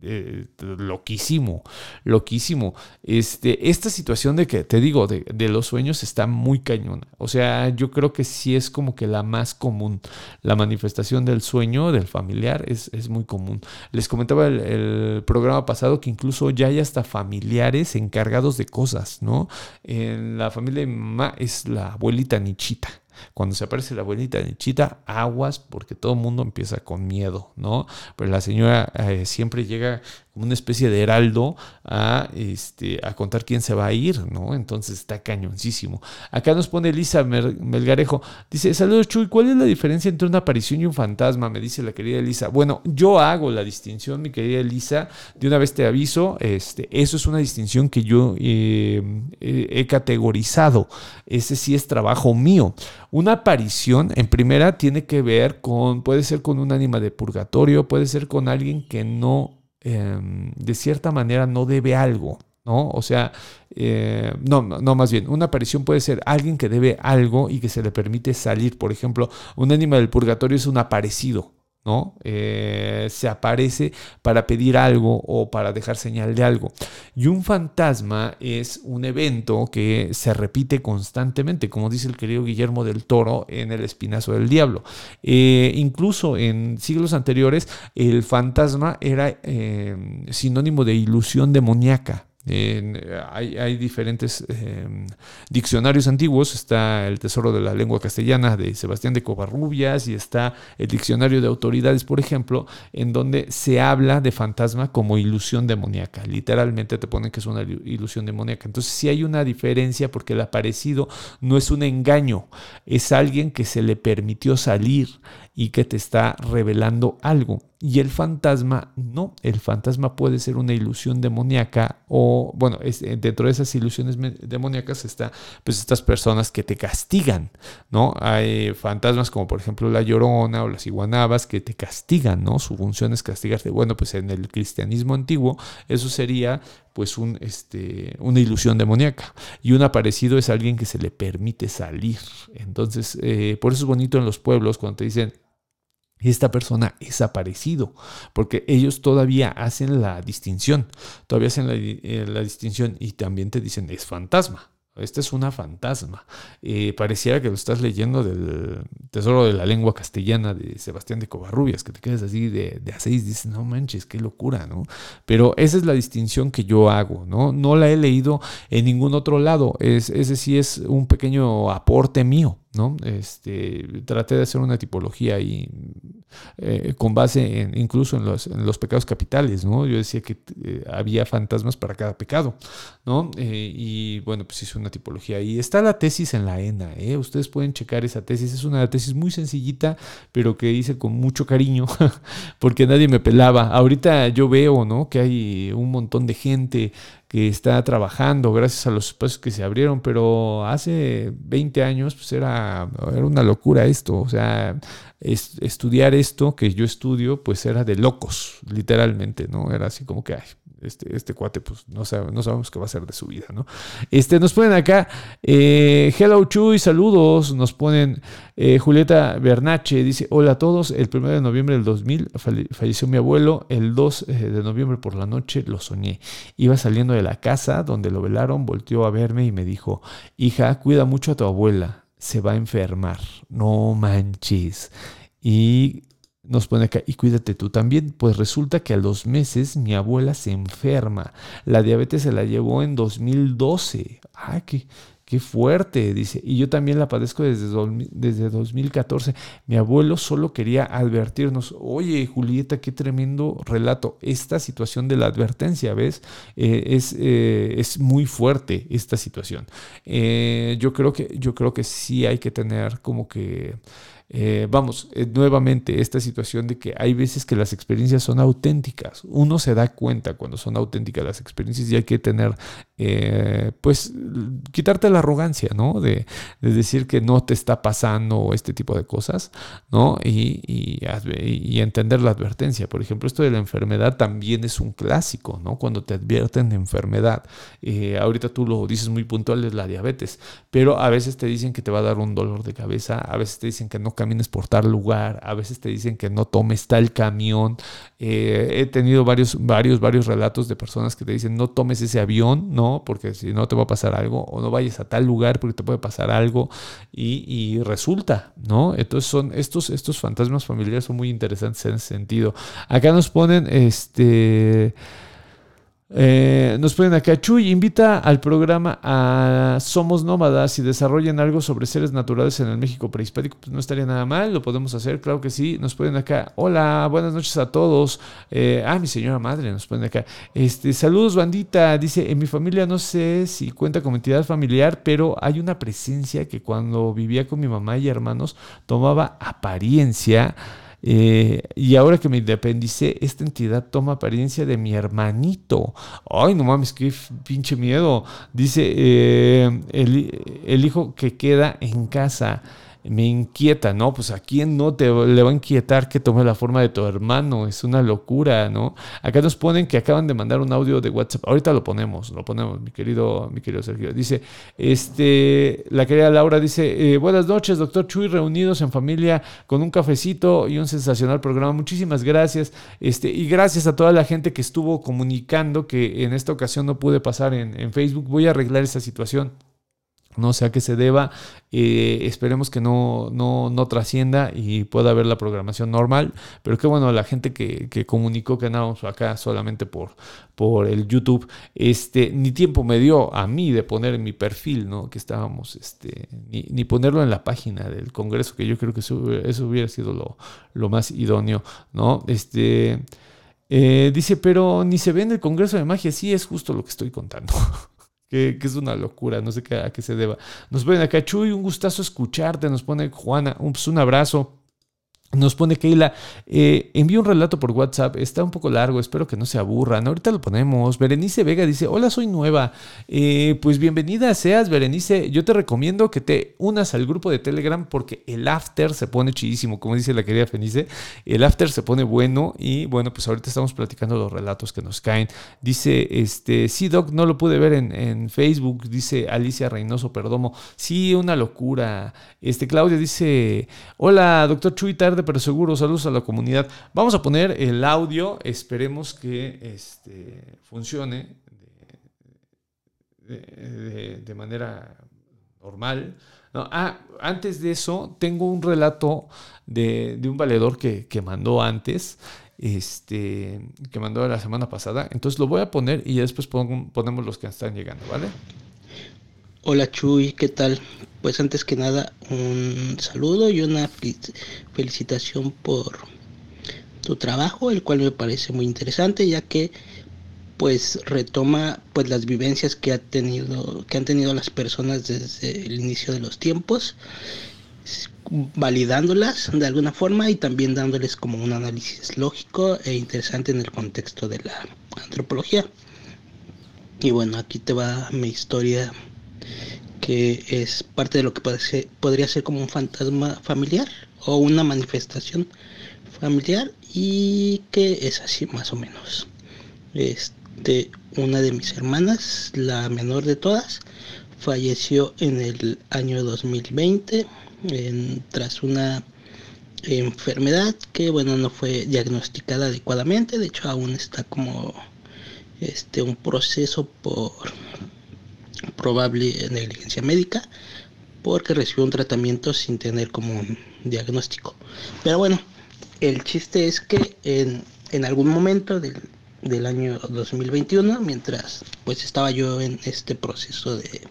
eh, loquísimo, loquísimo. Este, esta situación de que, te digo, de, los sueños está muy cañona. O sea, yo creo que sí es como que la más común. La manifestación del sueño del familiar es, muy común. Les comentaba el, el, programa pasado que incluso ya hay hasta familiares encargados de cosas, ¿no? En la familia de mi mamá es la abuelita Nichita. Cuando se aparece la abuelita Nichita, aguas porque todo el mundo empieza con miedo, ¿no? Pero la señora eh, siempre llega como una especie de heraldo a, este, a contar quién se va a ir, ¿no? Entonces está cañoncísimo. Acá nos pone Elisa Melgarejo, dice, saludos Chuy, ¿cuál es la diferencia entre una aparición y un fantasma? Me dice la querida Elisa. Bueno, yo hago la distinción, mi querida Elisa, de una vez te aviso, este, eso es una distinción que yo eh, he categorizado, ese sí es trabajo mío. Una aparición, en primera, tiene que ver con, puede ser con un ánima de purgatorio, puede ser con alguien que no Em, de cierta manera no debe algo, ¿no? O sea, eh, no, no, más bien, una aparición puede ser alguien que debe algo y que se le permite salir. Por ejemplo, un ánima del purgatorio es un aparecido, ¿no? Eh, se aparece para pedir algo o para dejar señal de algo. Y un fantasma es un evento que se repite constantemente, como dice el querido Guillermo del Toro en El Espinazo del Diablo. Eh, incluso en siglos anteriores, el fantasma era eh, sinónimo de ilusión demoníaca. Hay, diferentes em, diccionarios antiguos, está el Tesoro de la Lengua Castellana de Sebastián de Covarrubias y está el Diccionario de Autoridades, por ejemplo, en donde se habla de fantasma como ilusión demoníaca. Literalmente te ponen que es una ilusión demoníaca. Entonces sí hay una diferencia porque el aparecido no es un engaño, es alguien que se le permitió salir y que te está revelando algo. Y el fantasma, no, el fantasma puede ser una ilusión demoníaca o, bueno, es, eh, dentro de esas ilusiones demoníacas está, pues, estas personas que te castigan, ¿no? Hay fantasmas como, por ejemplo, la llorona o las iguanabas que te castigan, ¿no? Su función es castigarte. Bueno, pues en el cristianismo antiguo eso sería pues un, este, una ilusión demoníaca. Y un aparecido es alguien que se le permite salir. Entonces, eh, por eso es bonito en los pueblos cuando te dicen, esta persona es aparecido, porque ellos todavía hacen la distinción, todavía hacen la, eh, la distinción y también te dicen es fantasma. Esta es una fantasma. Eh, pareciera que lo estás leyendo del Tesoro de la Lengua Castellana de Sebastián de Covarrubias, que te quedas así de, de a seis, dices, no manches, qué locura, ¿no? Pero esa es la distinción que yo hago, ¿no? No la he leído en ningún otro lado. Es, ese sí es un pequeño aporte mío, ¿no? Este, traté de hacer una tipología ahí eh, con base en, incluso en los, en los, pecados capitales, ¿no? Yo decía que eh, había fantasmas para cada pecado, ¿no? Eh, y bueno, pues hice una tipología ahí. Está la tesis en la ENA, ¿eh? Ustedes pueden checar esa tesis. Es una tesis muy sencillita, pero que hice con mucho cariño, porque nadie me pelaba. Ahorita yo veo, ¿no? Que hay un montón de gente que está trabajando gracias a los espacios que se abrieron, pero hace 20 años pues era, era una locura esto, o sea, estudiar esto que yo estudio pues era de locos, literalmente, ¿no? Era así como que, ay, este, este cuate, pues no, sabemos qué va a ser de su vida, ¿no? Este, nos ponen acá, eh, hello Chuy, saludos, nos ponen eh, Julieta Bernache, dice, hola a todos, el 1 de noviembre del 2000 falleció mi abuelo, el 2 eh, de noviembre por la noche lo soñé, iba saliendo de la casa donde lo velaron, volteó a verme y me dijo, hija, cuida mucho a tu abuela, se va a enfermar, no manches. Y nos pone acá, y cuídate tú también, pues resulta que a los meses mi abuela se enferma. La diabetes se la llevó en 2012. ¡Ay, qué, qué fuerte! Dice, y yo también la padezco desde, desde 2014. Mi abuelo solo quería advertirnos, oye Julieta, qué tremendo relato. Esta situación de la advertencia, ¿ves? Eh, es, eh, es, muy fuerte esta situación. Eh, yo, creo que, yo creo que sí hay que tener como que... Eh, vamos, eh, nuevamente esta situación de que hay veces que las experiencias son auténticas. Uno se da cuenta cuando son auténticas las experiencias y hay que tener, eh, pues, quitarte la arrogancia, ¿no? De, decir que no te está pasando este tipo de cosas, ¿no? Y, entender la advertencia. Por ejemplo, esto de la enfermedad también es un clásico, ¿no? Cuando te advierten de enfermedad. ahorita tú lo dices muy puntual, es la diabetes, pero a veces te dicen que te va a dar un dolor de cabeza, a veces te dicen que no camines por tal lugar, a veces te dicen que no tomes tal camión. Eh, he tenido varios, varios, varios relatos de personas que te dicen no tomes ese avión, ¿no? Porque si no te va a pasar algo, o no vayas a tal lugar porque te puede pasar algo, y, resulta, ¿no? Entonces son estos, estos fantasmas familiares son muy interesantes en ese sentido. Acá nos ponen este. Eh, nos ponen acá, Chuy invita al programa a Somos Nómadas y desarrollen algo sobre seres naturales en el México prehispánico. Pues no estaría nada mal, lo podemos hacer, claro que sí. Nos ponen acá, hola, buenas noches a todos. Eh, ah, mi señora madre, nos ponen acá. Este, saludos, bandita. Dice, en mi familia no sé si cuenta con entidad familiar, pero hay una presencia que cuando vivía con mi mamá y hermanos tomaba apariencia eh, y ahora que me independicé, esta entidad toma apariencia de mi hermanito. Ay, no mames, qué pinche miedo. Dice eh, el hijo que queda en casa me inquieta, ¿no? Pues a quién no te le va a inquietar que tome la forma de tu hermano, es una locura, ¿no? Acá nos ponen que acaban de mandar un audio de WhatsApp, ahorita lo ponemos, lo ponemos, mi querido, mi querido Sergio. Dice, este, la querida Laura dice, eh, buenas noches, doctor Chuy, reunidos en familia con un cafecito y un sensacional programa. Muchísimas gracias, este, y gracias a toda la gente que estuvo comunicando que en esta ocasión no pude pasar en, en Facebook. Voy a arreglar esa situación no sé a qué se deba. Eh, esperemos que no, no, trascienda y pueda haber la programación normal. Pero qué bueno, la gente que, comunicó que andábamos acá solamente por, por el YouTube, este, ni tiempo me dio a mí de poner en mi perfil, ¿no? Que estábamos, este, ni, ponerlo en la página del Congreso, que yo creo que eso, hubiera sido lo, lo, más idóneo, ¿no? Este. Eh, dice, pero ni se ve en el Congreso de Magia. Sí, es justo lo que estoy contando. que, es una locura, no sé qué, a qué se deba. Nos ponen acá, Chuy, un gustazo escucharte, nos pone Juana, un, pues un abrazo. Nos pone Keila, eh, envío un relato por WhatsApp, está un poco largo, espero que no se aburran. Ahorita lo ponemos. Berenice Vega dice, hola, soy nueva. Eh, pues bienvenida seas, Berenice. Yo te recomiendo que te unas al grupo de Telegram porque el after se pone chidísimo, como dice la querida Fenice. El after se pone bueno y bueno, pues ahorita estamos platicando los relatos que nos caen. Dice, este, sí, Doc, no lo pude ver en, en Facebook, dice Alicia Reynoso Perdomo. Sí, una locura. Este, Claudia dice, hola, doctor Chuy, tarde pero seguro. Saludos a la comunidad. Vamos a poner el audio. Esperemos que este, funcione de, manera normal. ah, antes de eso, tengo un relato de, un valedor que, mandó antes. Este, que mandó la semana pasada. Entonces lo voy a poner y después ponemos los que están llegando, ¿vale? Hola Chuy, ¿qué tal? Pues antes que nada un saludo y una felicitación por tu trabajo, el cual me parece muy interesante ya que pues retoma pues las vivencias que ha tenido que han tenido las personas desde el inicio de los tiempos validándolas de alguna forma y también dándoles como un análisis lógico e interesante en el contexto de la antropología. Y bueno, aquí te va mi historia que es parte de lo que podría ser como un fantasma familiar o una manifestación familiar y que es así más o menos. Este, una de mis hermanas, la menor de todas, falleció en el año 2020 tras una enfermedad que bueno no fue diagnosticada adecuadamente, de hecho aún está como este un proceso por probable negligencia médica porque recibió un tratamiento sin tener como un diagnóstico. Pero bueno, el chiste es que en, en algún momento del, del, año 2021, mientras pues estaba yo en este proceso de,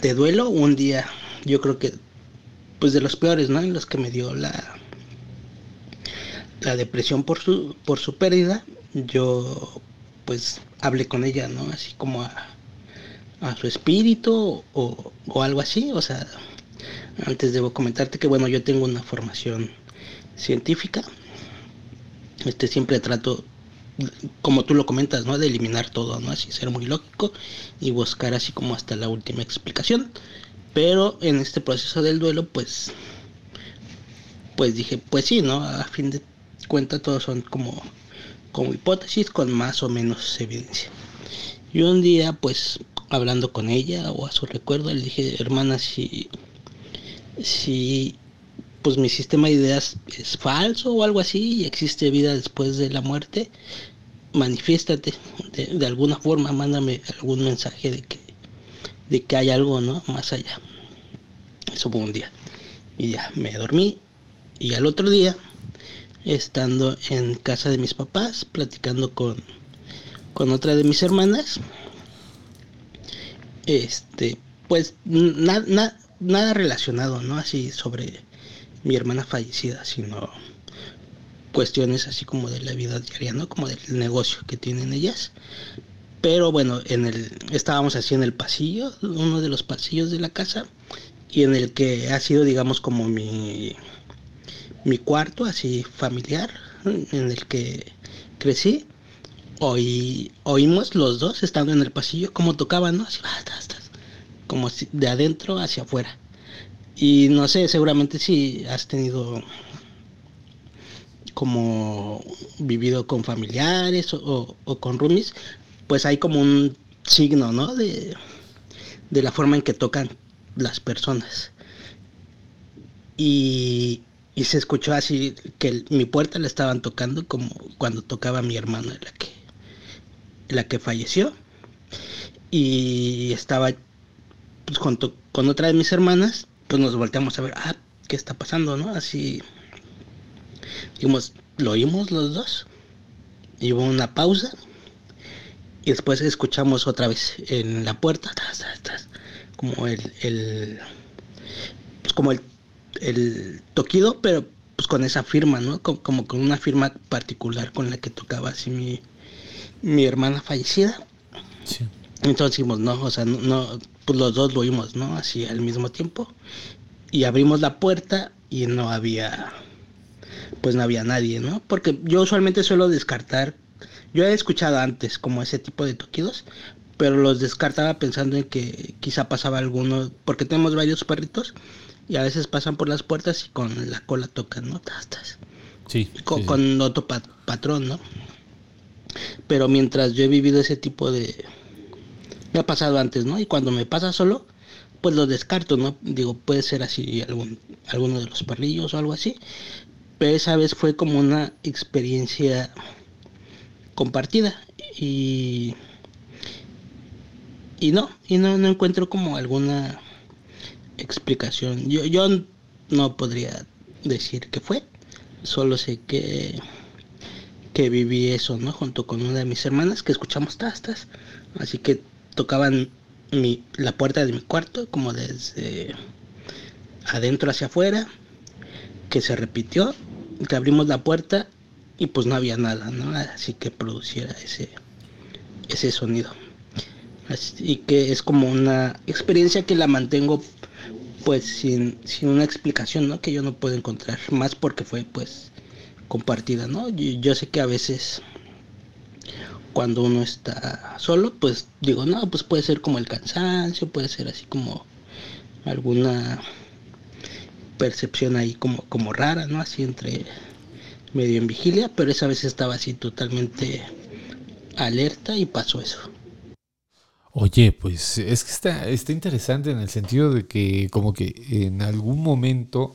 de duelo, un día yo creo que pues de los peores, ¿no? En los que me dio la la depresión por su por su pérdida, yo pues hablé con ella, ¿no? Así como a a su espíritu o, algo así. O sea, antes debo comentarte que bueno, yo tengo una formación científica. Este siempre trato, como tú lo comentas, ¿no? De eliminar todo, ¿no? Así ser muy lógico y buscar así como hasta la última explicación. Pero en este proceso del duelo, pues, pues dije, pues sí, ¿no? A fin de cuentas todos son como, como hipótesis con más o menos evidencia. Y un día, pues, hablando con ella o a su recuerdo, le dije, hermana, si, si pues mi sistema de ideas es falso o algo así y existe vida después de la muerte, manifiéstate de, alguna forma, mándame algún mensaje de que, de que hay algo, ¿no? Más allá. Eso fue un día. Y ya me dormí. Y al otro día, estando en casa de mis papás, platicando con, con otra de mis hermanas, este, pues nada nada relacionado, ¿no? Así sobre mi hermana fallecida, sino cuestiones así como de la vida diaria, ¿no? Como del negocio que tienen ellas. Pero bueno, en el estábamos así en el pasillo, uno de los pasillos de la casa y en el que ha sido digamos como mi mi cuarto así familiar en el que crecí Oí, oímos los dos estando en el pasillo como tocaban, ¿no? Así, como de adentro hacia afuera. Y no sé, seguramente si has tenido como vivido con familiares o, con roomies, pues hay como un signo, ¿no? De, de la forma en que tocan las personas. Y, y se escuchó así que mi puerta la estaban tocando como cuando tocaba mi hermana, la que la que falleció. Y estaba pues, junto con otra de mis hermanas, pues nos volteamos a ver, ah, ¿qué está pasando, no? Así, dijimos, lo oímos los dos. Y hubo una pausa. Y después escuchamos otra vez en la puerta, como el, el pues como el, el toquido, pero pues con esa firma, ¿no? Como, como, con una firma particular con la que tocaba así mi, mi hermana fallecida. Entonces dijimos, no, o sea, no, pues los dos lo oímos, ¿no? Así al mismo tiempo. Y abrimos la puerta y no había, pues no había nadie, ¿no? Porque yo usualmente suelo descartar, yo he escuchado antes como ese tipo de toquidos, pero los descartaba pensando en que quizá pasaba alguno, porque tenemos varios perritos y a veces pasan por las puertas y con la cola tocan, ¿no? Tastas. Sí. Con, otro patrón, ¿no? Pero mientras yo he vivido ese tipo de... Me ha pasado antes, ¿no? Y cuando me pasa solo, pues lo descarto, ¿no? Digo, puede ser así algún, alguno de los perrillos o algo así. Pero esa vez fue como una experiencia compartida. Y... Y no, y no, no encuentro como alguna explicación. Yo, yo no podría decir qué fue. Solo sé que que viví eso, ¿no? Junto con una de mis hermanas que escuchamos tastas. Así que tocaban mi, la puerta de mi cuarto, como desde adentro hacia afuera, que se repitió, que abrimos la puerta y pues no había nada, ¿no? Así que produciera ese, ese sonido. Así que es como una experiencia que la mantengo pues sin, sin una explicación, ¿no? Que yo no puedo encontrar más porque fue pues compartida, ¿no? Yo, sé que a veces cuando uno está solo, pues digo, no, pues puede ser como el cansancio, puede ser así como alguna percepción ahí como, como rara, ¿no? Así entre medio en vigilia, pero esa vez estaba así totalmente alerta y pasó eso. Oye, pues es que está, está interesante en el sentido de que como que en algún momento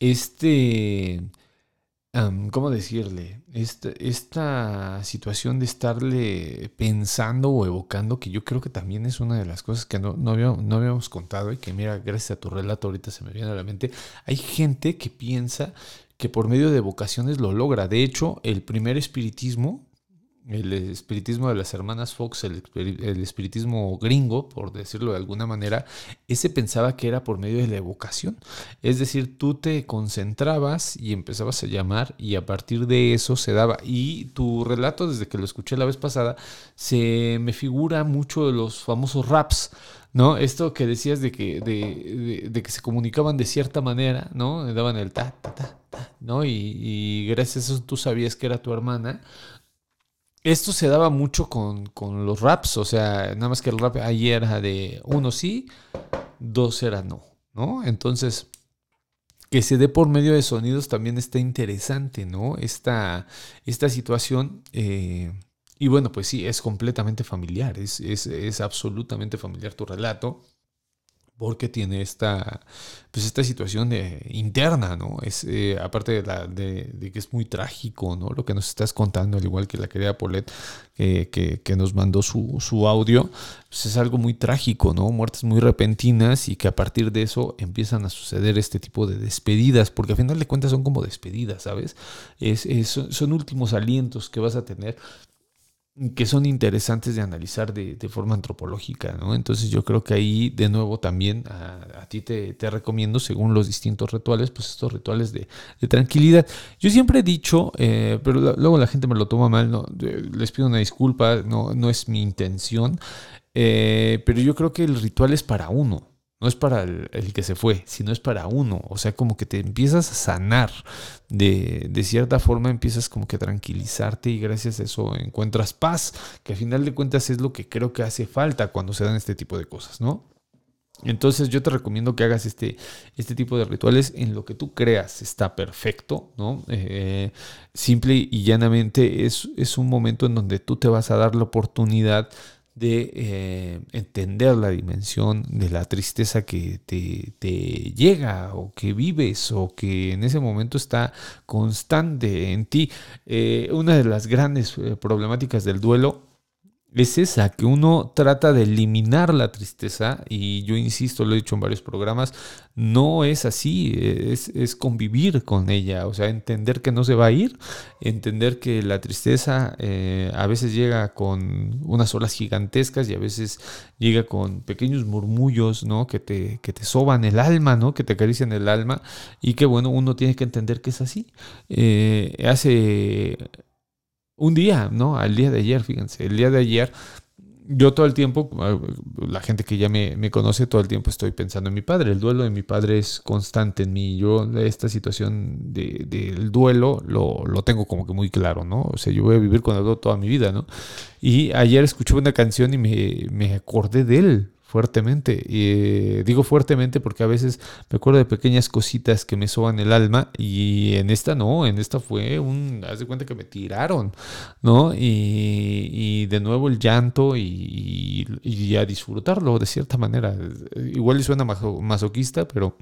este, ¿cómo decirle? Esta, esta situación de estarle pensando o evocando, que yo creo que también es una de las cosas que no, no, habíamos, no habíamos contado y que mira, gracias a tu relato ahorita se me viene a la mente, hay gente que piensa que por medio de evocaciones lo logra. De hecho, el primer espiritismo, el espiritismo de las hermanas Fox, el, espiritismo gringo, por decirlo de alguna manera, ese pensaba que era por medio de la evocación. Es decir, tú te concentrabas y empezabas a llamar y a partir de eso se daba. Y tu relato, desde que lo escuché la vez pasada, se me figura mucho de los famosos raps. ¿no? Esto que decías de que, de, que se comunicaban de cierta manera, ¿no? Daban el ta, ta, ta, ta, ¿no? Y, y gracias a eso tú sabías que era tu hermana esto se daba mucho con, los raps, o sea, nada más que el rap ahí era de uno sí, dos era no, ¿no? Entonces, que se dé por medio de sonidos también está interesante, ¿no? Esta, esta situación, eh, y bueno, pues sí, es completamente familiar, es, es, es absolutamente familiar tu relato porque tiene esta, pues esta situación de, interna, ¿no? Es, eh, aparte de, la, de, que es muy trágico, ¿no? Lo que nos estás contando, al igual que la querida Paulette, que, que, nos mandó su, su audio, pues es algo muy trágico, ¿no? Muertes muy repentinas y que a partir de eso empiezan a suceder este tipo de despedidas, porque al final de cuentas son como despedidas, ¿sabes? Es, son últimos alientos que vas a tener que son interesantes de analizar de, forma antropológica, ¿no? Entonces yo creo que ahí de nuevo también a, ti te, recomiendo, según los distintos rituales, pues estos rituales de, tranquilidad. Yo siempre he dicho, eh, pero luego la gente me lo toma mal, no, les pido una disculpa, no, no es mi intención, eh, pero yo creo que el ritual es para uno. No es para el, que se fue, sino es para uno. O sea, como que te empiezas a sanar. De, de, cierta forma empiezas como que a tranquilizarte y gracias a eso encuentras paz, que al final de cuentas es lo que creo que hace falta cuando se dan este tipo de cosas, ¿no? Entonces yo te recomiendo que hagas este, este tipo de rituales en lo que tú creas está perfecto, ¿no? Eh, simple y llanamente es, es un momento en donde tú te vas a dar la oportunidad de eh, entender la dimensión de la tristeza que te, llega o que vives o que en ese momento está constante en ti. Eh, una de las grandes eh, problemáticas del duelo es esa, que uno trata de eliminar la tristeza y yo insisto, lo he dicho en varios programas, no es así, es, convivir con ella, o sea, entender que no se va a ir, entender que la tristeza eh, a veces llega con unas olas gigantescas y a veces llega con pequeños murmullos, ¿no? Que te, que te soban el alma, ¿no? Que te acarician el alma y que bueno, uno tiene que entender que es así. Eh, hace un día, ¿no? Al día de ayer, fíjense, el día de ayer, yo todo el tiempo, la gente que ya me, conoce, todo el tiempo estoy pensando en mi padre. El duelo de mi padre es constante en mí. Yo esta situación del duelo lo, tengo como que muy claro, ¿no? O sea, yo voy a vivir con el duelo toda mi vida, ¿no? Y ayer escuché una canción y me, me acordé de él, fuertemente. Y eh, digo fuertemente porque a veces me acuerdo de pequeñas cositas que me soban el alma y en esta no, en esta fue un, haz de cuenta que me tiraron, ¿no? Y, de nuevo el llanto y, y, a disfrutarlo de cierta manera. Igual suena masoquista, pero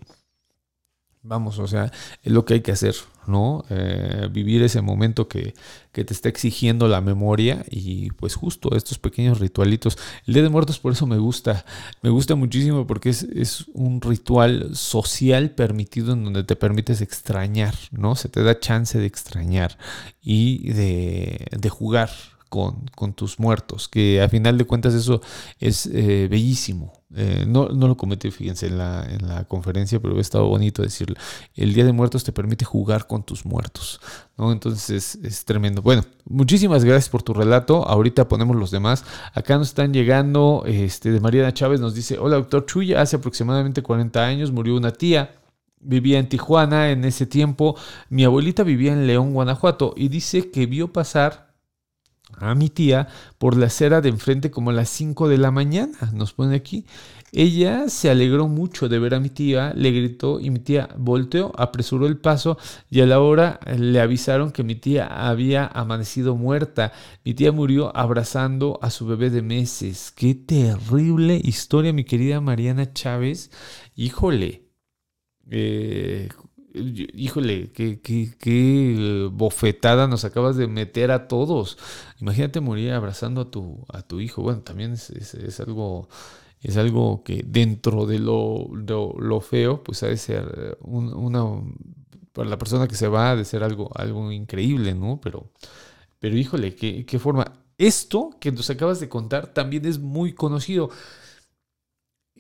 Vamos, o sea, es lo que hay que hacer, ¿no? Eh, vivir ese momento que, que, te está exigiendo la memoria y pues justo estos pequeños ritualitos. El Día de Muertos por eso me gusta, me gusta muchísimo porque es, es un ritual social permitido en donde te permites extrañar, ¿no? Se te da chance de extrañar y de, de jugar con, tus muertos, que a final de cuentas eso es eh, bellísimo. Eh, no, no, lo comenté, fíjense, en la, en la conferencia, pero ha estado bonito decirlo. El Día de Muertos te permite jugar con tus muertos, ¿no? Entonces es, tremendo. Bueno, muchísimas gracias por tu relato. Ahorita ponemos los demás. Acá nos están llegando, este, de Mariana Chávez nos dice, hola doctor Chuy, hace aproximadamente 40 años murió una tía. Vivía en Tijuana en ese tiempo. Mi abuelita vivía en León, Guanajuato, y dice que vio pasar a mi tía por la acera de enfrente como a las 5 de la mañana, nos pone aquí. Ella se alegró mucho de ver a mi tía, le gritó y mi tía volteó, apresuró el paso y a la hora le avisaron que mi tía había amanecido muerta. Mi tía murió abrazando a su bebé de meses. Qué terrible historia, mi querida Mariana Chávez. Híjole. Eh, híjole, qué, qué, qué, bofetada nos acabas de meter a todos. Imagínate morir abrazando a tu, a tu hijo. Bueno, también es, es, algo, es algo que dentro de lo, lo, lo feo, pues ha de ser un, una, para la persona que se va, ha de ser algo, algo increíble, ¿no? Pero, pero híjole, qué, qué forma. Esto que nos acabas de contar también es muy conocido.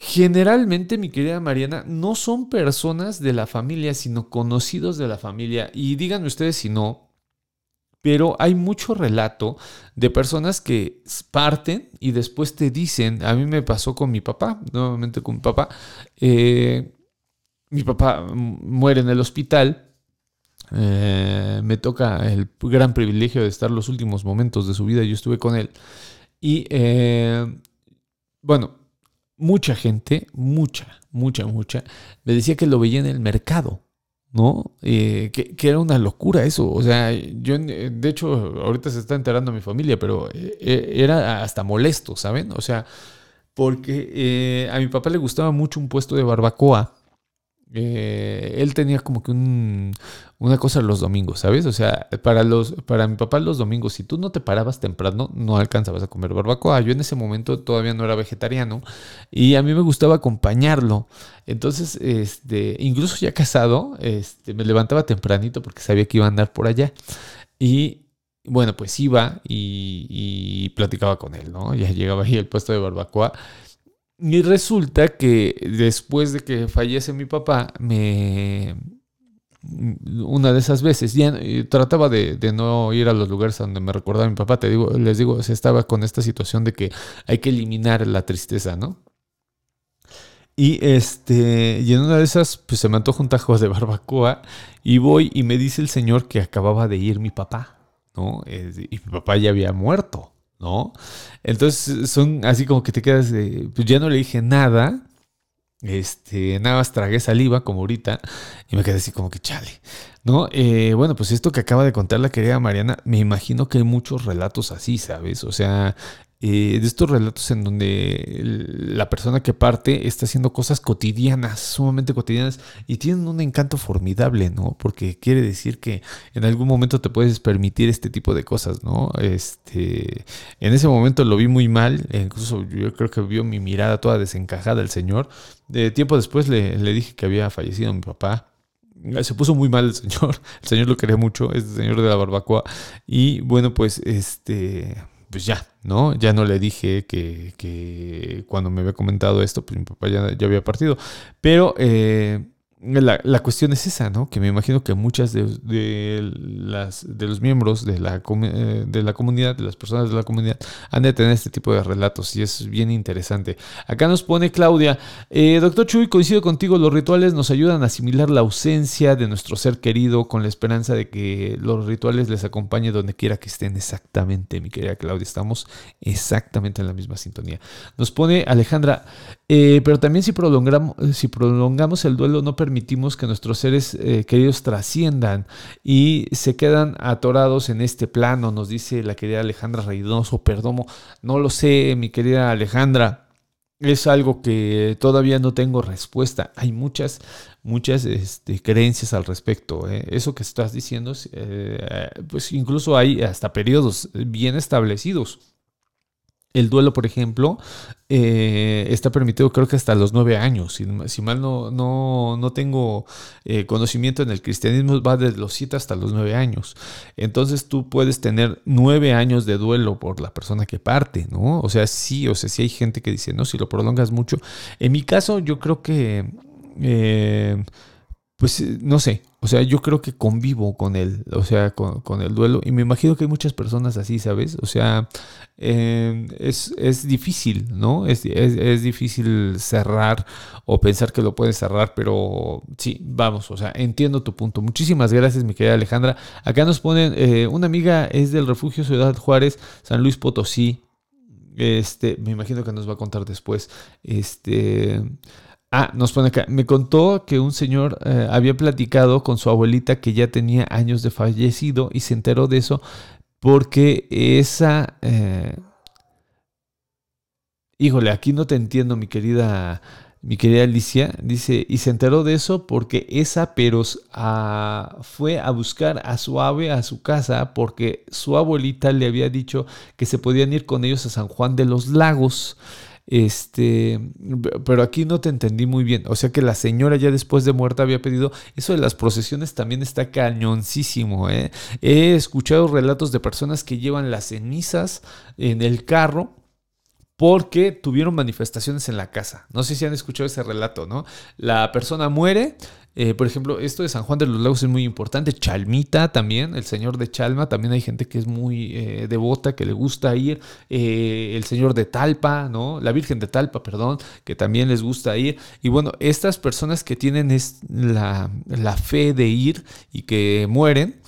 Generalmente, mi querida Mariana, no son personas de la familia, sino conocidos de la familia. Y díganme ustedes si no, pero hay mucho relato de personas que parten y después te dicen, a mí me pasó con mi papá, nuevamente con mi papá, eh, mi papá muere en el hospital, eh, me toca el gran privilegio de estar los últimos momentos de su vida, yo estuve con él, y eh, bueno, mucha gente, mucha, mucha, mucha, me decía que lo veía en el mercado, ¿no? Eh, que, era una locura eso. O sea, yo, de hecho, ahorita se está enterando mi familia, pero eh, era hasta molesto, ¿saben? O sea, porque eh, a mi papá le gustaba mucho un puesto de barbacoa. Eh, él tenía como que un, una cosa los domingos, ¿sabes? O sea, para, los, para mi papá los domingos, si tú no te parabas temprano, no alcanzabas a comer barbacoa. Yo en ese momento todavía no era vegetariano y a mí me gustaba acompañarlo. Entonces, este, incluso ya casado, este, me levantaba tempranito porque sabía que iba a andar por allá. Y bueno, pues iba y, y platicaba con él, ¿no? Ya llegaba ahí al puesto de barbacoa. Y resulta que después de que fallece mi papá, me una de esas veces, ya trataba de, de, no ir a los lugares donde me recordaba mi papá, te digo, les digo, se estaba con esta situación de que hay que eliminar la tristeza, ¿no? Y este, y en una de esas, pues se me antoja un tajo de barbacoa y voy y me dice el señor que acababa de ir mi papá, ¿no? Y mi papá ya había muerto. ¿No? Entonces son así como que te quedas pues ya no le dije nada, este, nada más tragué saliva como ahorita y me quedé así como que chale, ¿no? Eh, bueno, pues esto que acaba de contar la querida Mariana, me imagino que hay muchos relatos así, ¿sabes? O sea, eh, de estos relatos en donde la persona que parte está haciendo cosas cotidianas, sumamente cotidianas, y tienen un encanto formidable, ¿no? Porque quiere decir que en algún momento te puedes permitir este tipo de cosas, ¿no? Este, en ese momento lo vi muy mal, incluso yo creo que vio mi mirada toda desencajada el señor. De tiempo después le, le dije que había fallecido mi papá, se puso muy mal el señor. El señor lo quería mucho, este señor de la barbacoa. Y bueno, pues este, pues ya, ¿no? Ya no le dije que, que cuando me había comentado esto, pues mi papá ya, ya había partido. Pero eh, la, la, cuestión es esa, ¿no? Que me imagino que muchas de, las, de los miembros de la, de la comunidad, de las personas de la comunidad, han de tener este tipo de relatos y es bien interesante. Acá nos pone Claudia, eh, doctor Chuy, coincido contigo, los rituales nos ayudan a asimilar la ausencia de nuestro ser querido con la esperanza de que los rituales les acompañe donde quiera que estén. Exactamente, mi querida Claudia, estamos exactamente en la misma sintonía. Nos pone Alejandra, eh, pero también si prolongamos, si prolongamos el duelo no permitimos que nuestros seres eh, queridos trasciendan y se quedan atorados en este plano, nos dice la querida Alejandra Reynoso Perdomo. No lo sé, mi querida Alejandra. Es algo que todavía no tengo respuesta. Hay muchas, muchas este, creencias al respecto. ¿eh? Eso que estás diciendo, eh, pues incluso hay hasta periodos bien establecidos El duelo, por ejemplo, eh, está permitido creo que hasta los nueve años. Si, mal no, no, no tengo eh, conocimiento en el cristianismo, va desde los siete hasta los nueve años. Entonces tú puedes tener nueve años de duelo por la persona que parte, ¿no? O sea, sí, o sea, sí hay gente que dice, no, si lo prolongas mucho. En mi caso, yo creo que... Eh, pues no sé, o sea, yo creo que convivo con él, o sea, con, el duelo, y me imagino que hay muchas personas así, ¿sabes? O sea, em, es, difícil, ¿no? Es, difícil cerrar o pensar que lo puedes cerrar, pero sí, vamos, o sea, entiendo tu punto. Muchísimas gracias, mi querida Alejandra. Acá nos ponen, eh, una amiga es del refugio Ciudad Juárez, San Luis Potosí. Este, me imagino que nos va a contar después. Este. Ah, nos pone acá. Me contó que un señor eh, había platicado con su abuelita que ya tenía años de fallecido y se enteró de eso porque esa... Eh, híjole, aquí no te entiendo, mi querida, mi querida Alicia. Dice, y se enteró de eso porque esa Peros ah, fue a buscar a su ave a su casa porque su abuelita le había dicho que se podían ir con ellos a San Juan de los Lagos. Este, pero aquí no te entendí muy bien. O sea que la señora ya después de muerta había pedido. Eso de las procesiones también está cañoncísimo. ¿eh? He escuchado relatos de personas que llevan las cenizas en el carro porque tuvieron manifestaciones en la casa. No sé si han escuchado ese relato, ¿no? La persona muere, eh, por ejemplo, esto de San Juan de los Lagos es muy importante. Chalmita también, el señor de Chalma, también hay gente que es muy eh, devota, que le gusta ir. Eh, el señor de Talpa, ¿no? La Virgen de Talpa, perdón, que también les gusta ir. Y bueno, estas personas que tienen es la, la fe de ir y que mueren,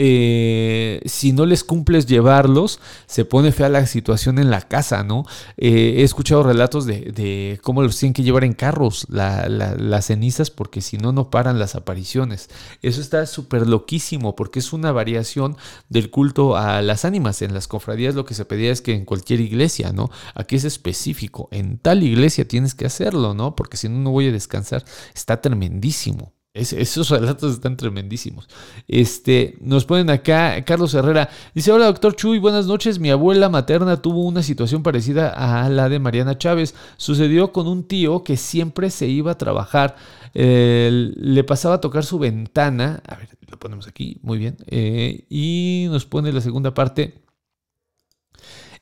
eh, si no les cumples llevarlos, se pone fea la situación en la casa, ¿no? Eh, he escuchado relatos de, cómo los tienen que llevar en carros las cenizas porque si no, no paran las apariciones. Eso está súper loquísimo porque es una variación del culto a las ánimas. En las cofradías lo que se pedía es que en cualquier iglesia, ¿no? Aquí es específico. En tal iglesia tienes que hacerlo, ¿no? Porque si no, no voy a descansar. Está tremendísimo esos relatos están tremendísimos. Este, nos ponen acá, Carlos Herrera, dice, hola doctor Chuy, buenas noches. Mi abuela materna tuvo una situación parecida a la de Mariana Chávez. Sucedió con un tío que siempre se iba a trabajar. le pasaba a tocar su ventana. A ver, lo ponemos aquí, muy bien. Eh, y nos pone la segunda parte.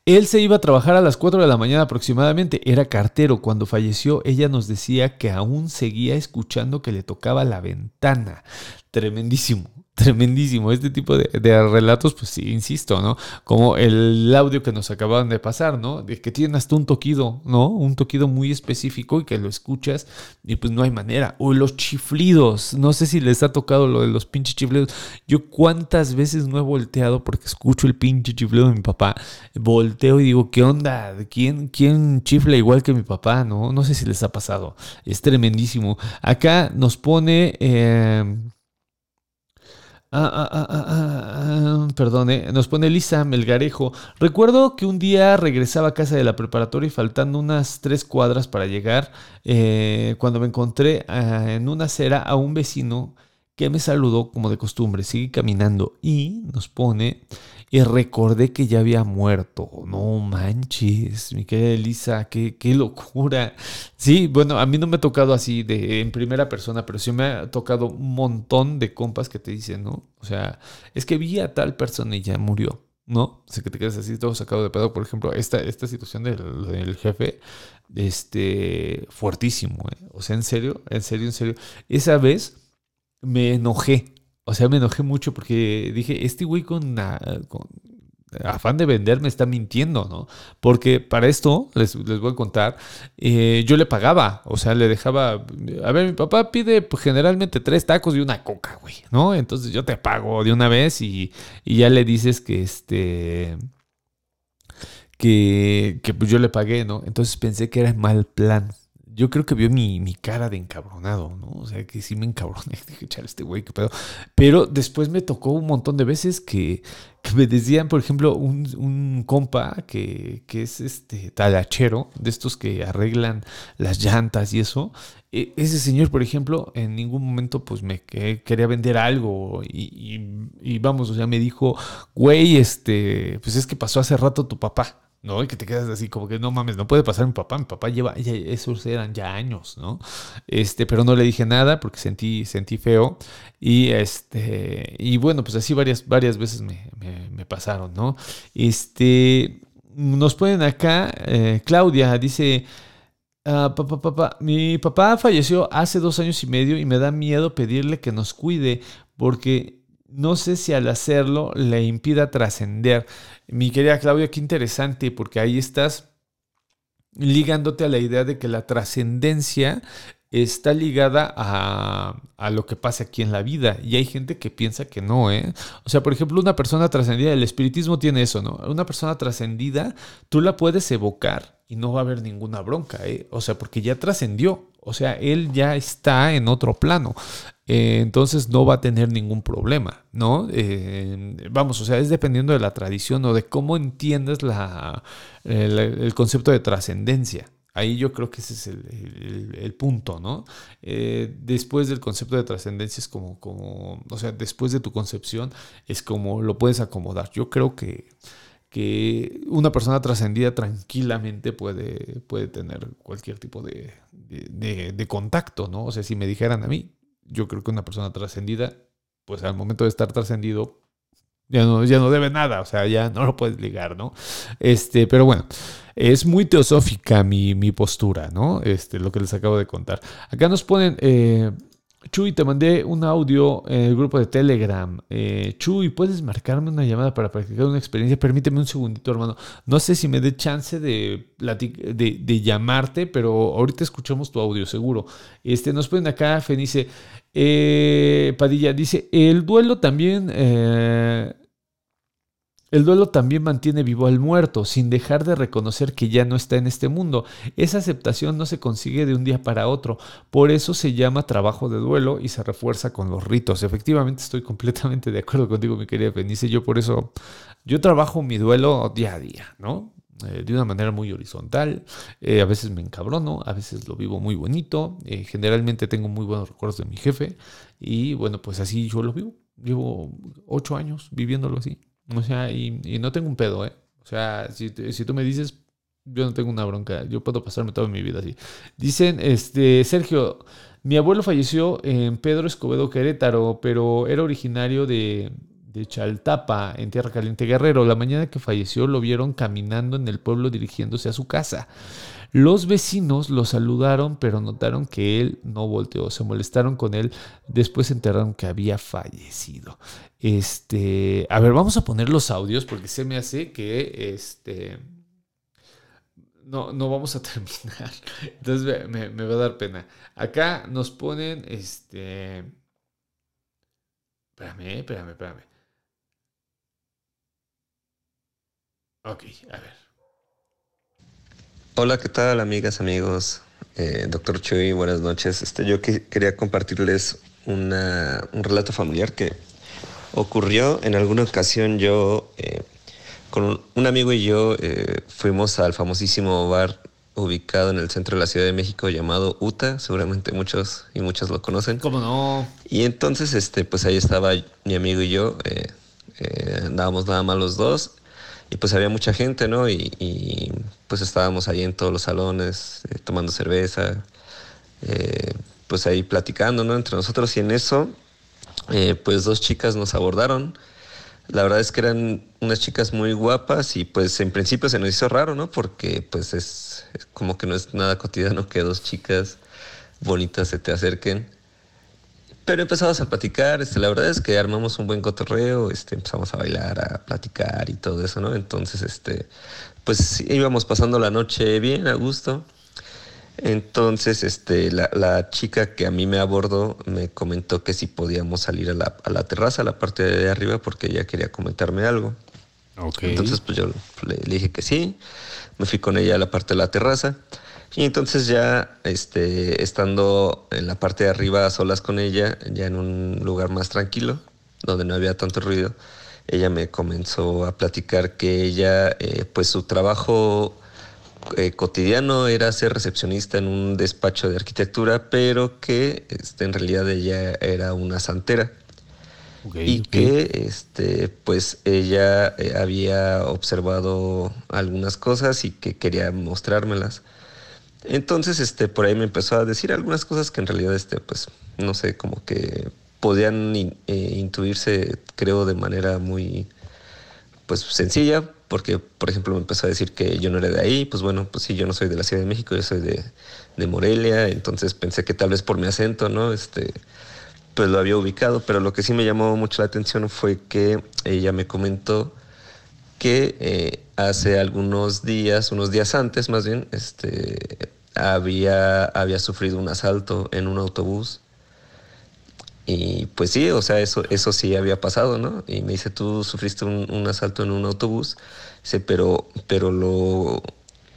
Él se iba a trabajar a las 4 de la mañana aproximadamente, era cartero. Cuando falleció, ella nos decía que aún seguía escuchando que le tocaba la ventana. Tremendísimo tremendísimo. Este tipo de, relatos, pues sí, insisto, ¿no? Como el audio que nos acababan de pasar, ¿no? De que tienen hasta un toquido, ¿no? Un toquido muy específico y que lo escuchas y pues no hay manera. O los chiflidos, no sé si les ha tocado lo de los pinches chiflidos. Yo cuántas veces no he volteado porque escucho el pinche chiflido de mi papá. Volteo y digo, ¿qué onda? ¿Quién, quién chifla igual que mi papá? No, no sé si les ha pasado. Es tremendísimo. Acá nos pone... Eh, Ah, ah, ah, ah, ah nos pone Lisa Melgarejo. Recuerdo que un día regresaba a casa de la preparatoria y faltando unas tres cuadras para llegar, eh, cuando me encontré en una acera a un vecino que me saludó como de costumbre. Sigue caminando y nos pone y recordé que ya había muerto. No manches, mi querida Elisa, qué, qué locura. Sí, bueno, a mí no me ha tocado así de en primera persona, pero sí me ha tocado un montón de compas que te dicen, ¿no? O sea, es que vi a tal persona y ya murió. ¿no? O sea, que te quedas así todo sacado de pedo. Por ejemplo, esta, esta situación del, del jefe, este, fuertísimo, ¿eh? O sea, en serio, en serio, en serio. Esa vez me enojé, o sea, me enojé mucho porque dije, este güey con, afán de vender me está mintiendo, ¿no? Porque para esto, les, voy a contar, eh, yo le pagaba, o sea, le dejaba, a ver, mi papá pide pues, generalmente tres tacos y una coca, güey, ¿no? Entonces yo te pago de una vez y, y ya le dices que este... Que, que pues yo le pagué, ¿no? Entonces pensé que era mal plan yo creo que vio mi, cara de encabronado, ¿no? O sea, que sí me encabroné. Dije, chale, este güey, qué pedo. Pero después me tocó un montón de veces que, me decían, por ejemplo, un, compa que, es este talachero, de estos que arreglan las llantas y eso. E, ese señor, por ejemplo, en ningún momento pues me quería vender algo y, y, vamos, o sea, me dijo, güey, este, pues es que pasó hace rato tu papá. ¿No? Y que te quedas así como que no mames, no puede pasar mi papá, mi papá lleva, ya, esos eran ya años, ¿no? Este, pero no le dije nada porque sentí, sentí feo y este, y bueno, pues así varias, veces me, pasaron, ¿no? Este, nos ponen acá, eh, Claudia dice, ah, papá, papá, mi papá falleció hace dos años y medio y me da miedo pedirle que nos cuide porque no sé si al hacerlo le impida trascender. Mi querida Claudia, qué interesante, porque ahí estás ligándote a la idea de que la trascendencia está ligada a, a, lo que pasa aquí en la vida. Y hay gente que piensa que no, ¿eh? O sea, por ejemplo, una persona trascendida, el espiritismo tiene eso, ¿no? Una persona trascendida, tú la puedes evocar y no va a haber ninguna bronca, ¿eh? O sea, porque ya trascendió. O sea, él ya está en otro plano. Eh, entonces no va a tener ningún problema, ¿no? Eh, vamos, o sea, es dependiendo de la tradición o de cómo entiendes la, el, concepto de trascendencia. Ahí yo creo que ese es el, punto, ¿no? Eh, después del concepto de trascendencia es como, como, o sea, después de tu concepción es como lo puedes acomodar. Yo creo que, que una persona trascendida tranquilamente puede, puede tener cualquier tipo de, de, contacto, ¿no? O sea, si me dijeran a mí, yo creo que una persona trascendida, pues al momento de estar trascendido, ya no, ya no debe nada, o sea, ya no lo puedes ligar, ¿no? Este, pero bueno, es muy teosófica mi, mi postura, ¿no? Este, lo que les acabo de contar. Acá nos ponen, eh, Chuy, te mandé un audio en el grupo de Telegram. Eh, Chuy, ¿puedes marcarme una llamada para practicar una experiencia? Permíteme un segundito, hermano. No sé si me dé chance de, de, llamarte, pero ahorita escuchamos tu audio, seguro. Este, nos ponen acá, Fenice. Eh, Padilla dice, el duelo también... Eh, el duelo también mantiene vivo al muerto, sin dejar de reconocer que ya no está en este mundo. Esa aceptación no se consigue de un día para otro, por eso se llama trabajo de duelo y se refuerza con los ritos. Efectivamente estoy completamente de acuerdo contigo, mi querida Fenice. Yo por eso, yo trabajo mi duelo día a día, ¿no? Eh, de una manera muy horizontal. Eh, a veces me encabrono, a veces lo vivo muy bonito. Eh, generalmente tengo muy buenos recuerdos de mi jefe y bueno, pues así yo lo vivo. Llevo ocho años viviéndolo así. O sea, y, no tengo un pedo, ¿eh? O sea, si, si, tú me dices, yo no tengo una bronca, yo puedo pasarme toda mi vida así. Dicen, este, Sergio, mi abuelo falleció en Pedro Escobedo, Querétaro, pero era originario de, de Chaltapa, en Tierra Caliente Guerrero. La mañana que falleció lo vieron caminando en el pueblo dirigiéndose a su casa. Los vecinos lo saludaron, pero notaron que él no volteó, se molestaron con él, después se enteraron que había fallecido. Este, a ver, vamos a poner los audios porque se me hace que este no, no vamos a terminar. Entonces me, me, va a dar pena. Acá nos ponen este. Espérame, espérame, espérame. Ok, a ver. Hola, ¿qué tal, amigas, amigos? Eh, doctor Chuy, buenas noches. Este, yo quería compartirles una, un relato familiar que ocurrió en alguna ocasión. Yo, eh, con un amigo y yo, eh, fuimos al famosísimo bar ubicado en el centro de la Ciudad de México llamado UTA. Seguramente muchos y muchas lo conocen. ¿Cómo no? Y entonces, este, pues ahí estaba mi amigo y yo. andábamos nada más los dos y pues había mucha gente, ¿no? Y, pues estábamos ahí en todos los salones, eh, tomando cerveza, eh, pues ahí platicando, ¿no? Entre nosotros y en eso, eh, pues dos chicas nos abordaron. La verdad es que eran unas chicas muy guapas y pues en principio se nos hizo raro, ¿no? Porque pues es como que no es nada cotidiano que dos chicas bonitas se te acerquen. Pero empezamos a platicar, este, la verdad es que armamos un buen cotorreo, este, empezamos a bailar, a platicar y todo eso, ¿no? Entonces, este, pues íbamos pasando la noche bien, a gusto. Entonces, este, la, chica que a mí me abordó me comentó que si podíamos salir a la, a la terraza, a la parte de arriba, porque ella quería comentarme algo. Okay. Entonces, pues yo le, le, dije que sí. Me fui con ella a la parte de la terraza. Y entonces ya este, estando en la parte de arriba a solas con ella, ya en un lugar más tranquilo, donde no había tanto ruido, ella me comenzó a platicar que ella, eh, pues su trabajo eh, cotidiano era ser recepcionista en un despacho de arquitectura, pero que este, en realidad ella era una santera. Y que este pues ella eh, había observado algunas cosas y que quería mostrármelas. Entonces, este, por ahí me empezó a decir algunas cosas que en realidad, este, pues, no sé, como que podían eh, intuirse, creo, de manera muy, pues, sencilla, porque, por ejemplo, me empezó a decir que yo no era de ahí, pues bueno, pues sí, yo no soy de la Ciudad de México, yo soy de, de Morelia, entonces pensé que tal vez por mi acento, ¿no? Este, pues lo había ubicado, pero lo que sí me llamó mucho la atención fue que ella me comentó que eh, hace algunos días, unos días antes más bien, este, había, había sufrido un asalto en un autobús. Y pues sí, o sea, eso, eso sí había pasado, ¿no? Y me dice, tú sufriste un, un asalto en un autobús. Dice, pero, pero lo,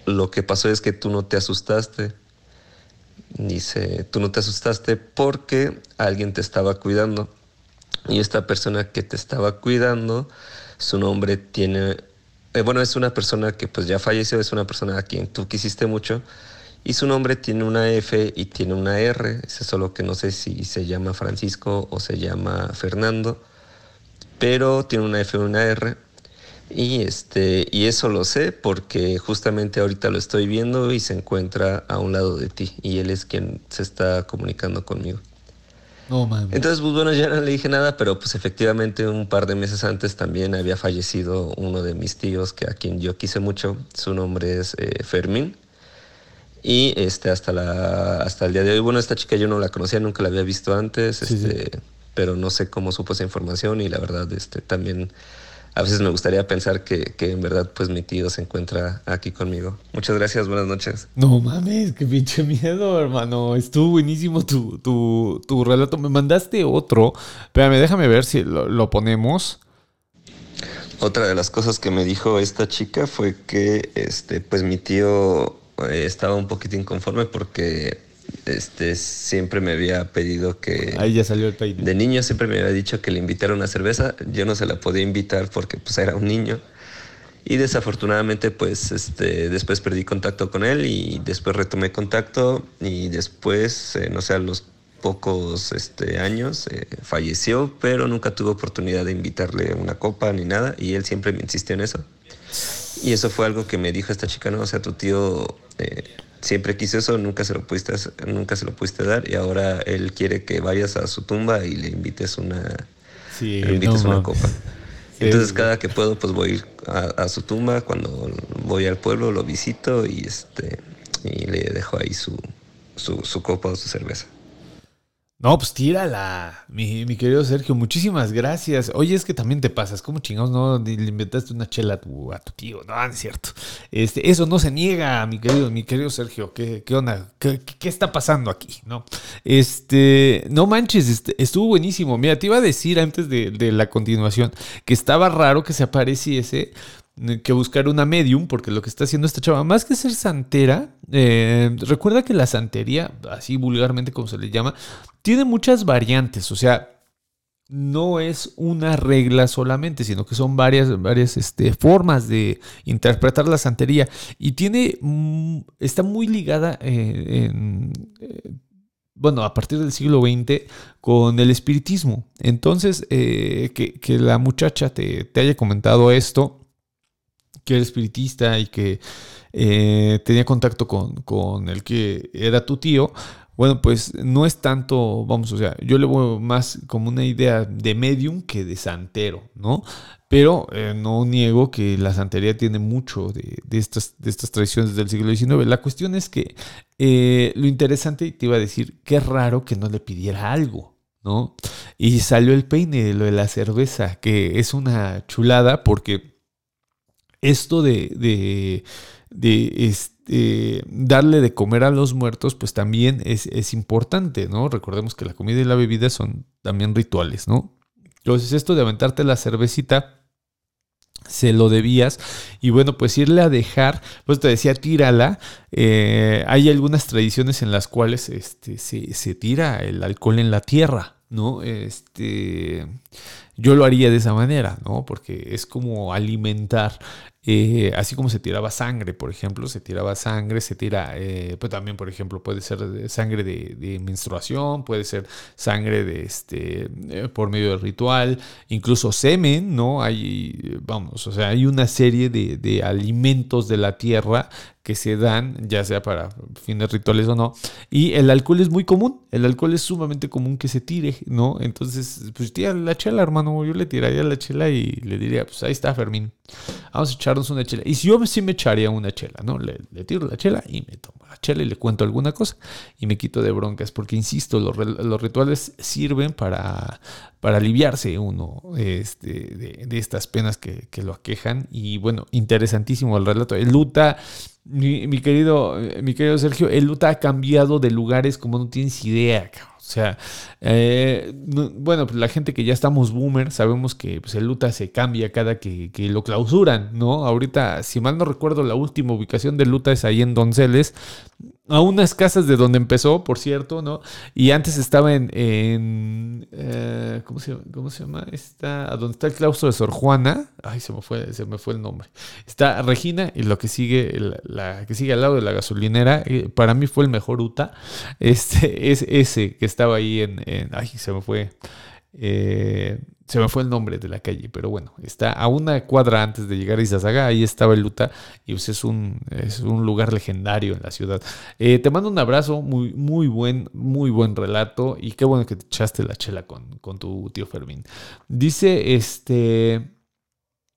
lo que pasó es que tú no te asustaste. Dice, tú no te asustaste porque alguien te estaba cuidando. Y esta persona que te estaba cuidando, su nombre tiene, eh, bueno, es una persona que pues ya falleció, es una persona a quien tú quisiste mucho. Y su nombre tiene una F y tiene una R. Es solo que no sé si se llama Francisco o se llama Fernando. Pero tiene una F y una R. Y, este, y eso lo sé porque justamente ahorita lo estoy viendo y se encuentra a un lado de ti. Y él es quien se está comunicando conmigo. No mames. Entonces, pues bueno, ya no le dije nada, pero pues efectivamente un par de meses antes también había fallecido uno de mis tíos, que a quien yo quise mucho. Su nombre es eh, Fermín. Y este, hasta, la, hasta el día de hoy, bueno, esta chica yo no la conocía, nunca la había visto antes, Sí, sí. este, pero no sé cómo supo esa información y la verdad este, también a veces me gustaría pensar que, que en verdad pues mi tío se encuentra aquí conmigo. Muchas gracias, buenas noches. No mames, qué pinche miedo, hermano. Estuvo buenísimo tu, tu, tu relato. Me mandaste otro. Espérame, déjame ver si lo, lo ponemos. Otra de las cosas que me dijo esta chica fue que este, pues mi tío estaba un poquito inconforme porque este, siempre me había pedido que... Ahí ya salió el peine. De niño siempre me había dicho que le invitara una cerveza. Yo no se la podía invitar porque pues era un niño. Y desafortunadamente pues este, después perdí contacto con él y después retomé contacto y después, eh, no sé, a los pocos este, años eh, falleció, pero nunca tuve oportunidad de invitarle una copa ni nada y él siempre me insistió en eso. Y eso fue algo que me dijo esta chica, no, o sea, tu tío eh, siempre quiso eso, nunca se lo pudiste, nunca se lo pudiste dar y ahora él quiere que vayas a su tumba y le invites una, Sí, le invites no una copa. Entonces cada que puedo pues voy a, a su tumba, cuando voy al pueblo lo visito y este y le dejo ahí su, su, su copa o su cerveza. No, pues tírala, mi, mi querido Sergio. Muchísimas gracias. Oye, es que también te pasas. ¿Cómo chingados no le inventaste una chela a tu, a tu tío? No, es cierto. Este, eso no se niega, mi querido, mi querido Sergio. ¿Qué, qué onda? ¿Qué, qué- está pasando aquí? No, este, no manches, este, estuvo buenísimo. Mira, te iba a decir antes de, de la continuación que estaba raro que se apareciese que buscar una medium, porque lo que está haciendo esta chava, más que ser santera, eh, recuerda que la santería, así vulgarmente como se le llama, tiene muchas variantes, o sea, no es una regla solamente, sino que son varias, varias este, formas de interpretar la santería y tiene, mm, está muy ligada eh, eh, bueno, a partir del siglo XX con el espiritismo. Entonces, que, que la muchacha te, te haya comentado esto, que era espiritista y que eh, tenía contacto con, con el que era tu tío, bueno, pues no es tanto, vamos, o sea, yo le veo más como una idea de medium que de santero, ¿no? Pero eh, no niego que la santería tiene mucho de, de estas, de estas tradiciones del siglo XIX. La cuestión es que eh, lo interesante, te iba a decir, qué raro que no le pidiera algo, ¿no? Y salió el peine lo de la cerveza, que es una chulada porque esto de, de, de, este, darle de comer a los muertos, pues también es, es importante, ¿no? Recordemos que la comida y la bebida son también rituales, ¿no? Entonces esto de aventarte la cervecita, se lo debías y bueno, pues irle a dejar, pues te decía, tírala. Eh, hay algunas tradiciones en las cuales este, se, se tira el alcohol en la tierra, ¿no? Este, yo lo haría de esa manera, ¿no? Porque es como alimentar eh, así como se tiraba sangre, por ejemplo, se tiraba sangre, se tira, eh, pues también, por ejemplo, puede ser sangre de, menstruación, puede ser sangre de este, eh, por medio del ritual, incluso semen, ¿no? Hay, vamos, o sea, hay una serie de, de alimentos de la tierra que se dan, ya sea para fines rituales o no. Y el alcohol es muy común, el alcohol es sumamente común que se tire, ¿no? Entonces, pues tira la chela, hermano, yo le tiraría la chela y le diría, pues ahí está Fermín, vamos a echarnos una chela. Y si yo sí me echaría una chela, ¿no? Le, tiro la chela y me tomo la chela y le cuento alguna cosa y me quito de broncas, porque insisto, los, los rituales sirven para, para aliviarse uno este, de, estas penas que, lo aquejan. Y bueno, interesantísimo el relato. El Luta mi, querido, mi querido Sergio, el luta ha cambiado de lugares como no tienes idea, O sea, eh, bueno, pues la gente que ya estamos boomer, sabemos que pues, el Luta se cambia cada que, que, lo clausuran, ¿no? Ahorita, si mal no recuerdo, la última ubicación del Luta es ahí en Donceles a unas casas de donde empezó, por cierto, ¿no? Y antes estaba en, eh, ¿cómo, se, ¿cómo, se, llama? Está, donde está el claustro de Sor Juana. Ay, se me fue, se me fue el nombre. Está Regina y lo que sigue, la, que sigue al lado de la gasolinera, eh, para mí fue el mejor UTA. Este es ese que estaba ahí en, en ay, se me fue. Eh, se me fue el nombre de la calle, pero bueno, está a una cuadra antes de llegar a Izazaga, ahí estaba el Luta y pues es un, es un lugar legendario en la ciudad. Eh, te mando un abrazo, muy, muy buen, muy buen relato y qué bueno que te echaste la chela con, con tu tío Fermín. Dice, este,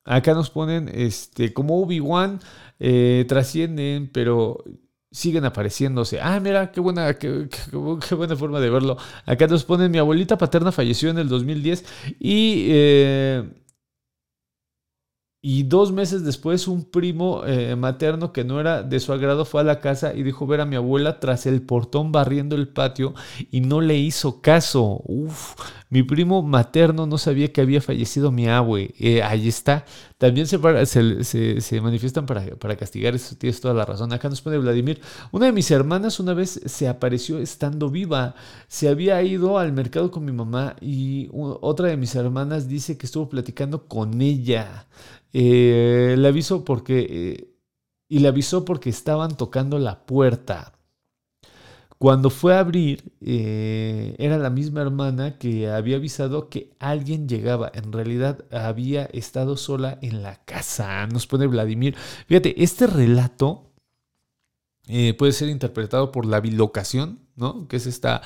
acá nos ponen, este, como Obi-Wan, eh, trascienden, pero siguen apareciéndose. Ah, mira, qué buena, qué, buena forma de verlo. Acá nos ponen, mi abuelita paterna falleció en el 2010 y... Eh, y dos meses después un primo eh, materno que no era de su agrado fue a la casa y dijo ver a mi abuela tras el portón barriendo el patio y no le hizo caso. Uf, mi primo materno no sabía que había fallecido mi abue. Eh, ahí está. También se, manifiestan para, castigar, eso tienes toda la razón. Acá nos pone Vladimir. Una de mis hermanas una vez se apareció estando viva. Se había ido al mercado con mi mamá y otra de mis hermanas dice que estuvo platicando con ella. Eh, le avisó porque... Eh, y le avisó porque estaban tocando la puerta. Cuando fue a abrir, eh, era la misma hermana que había avisado que alguien llegaba. En realidad había estado sola en la casa. Nos pone Vladimir. Fíjate, este relato puede ser interpretado por la bilocación, ¿no? Que es esta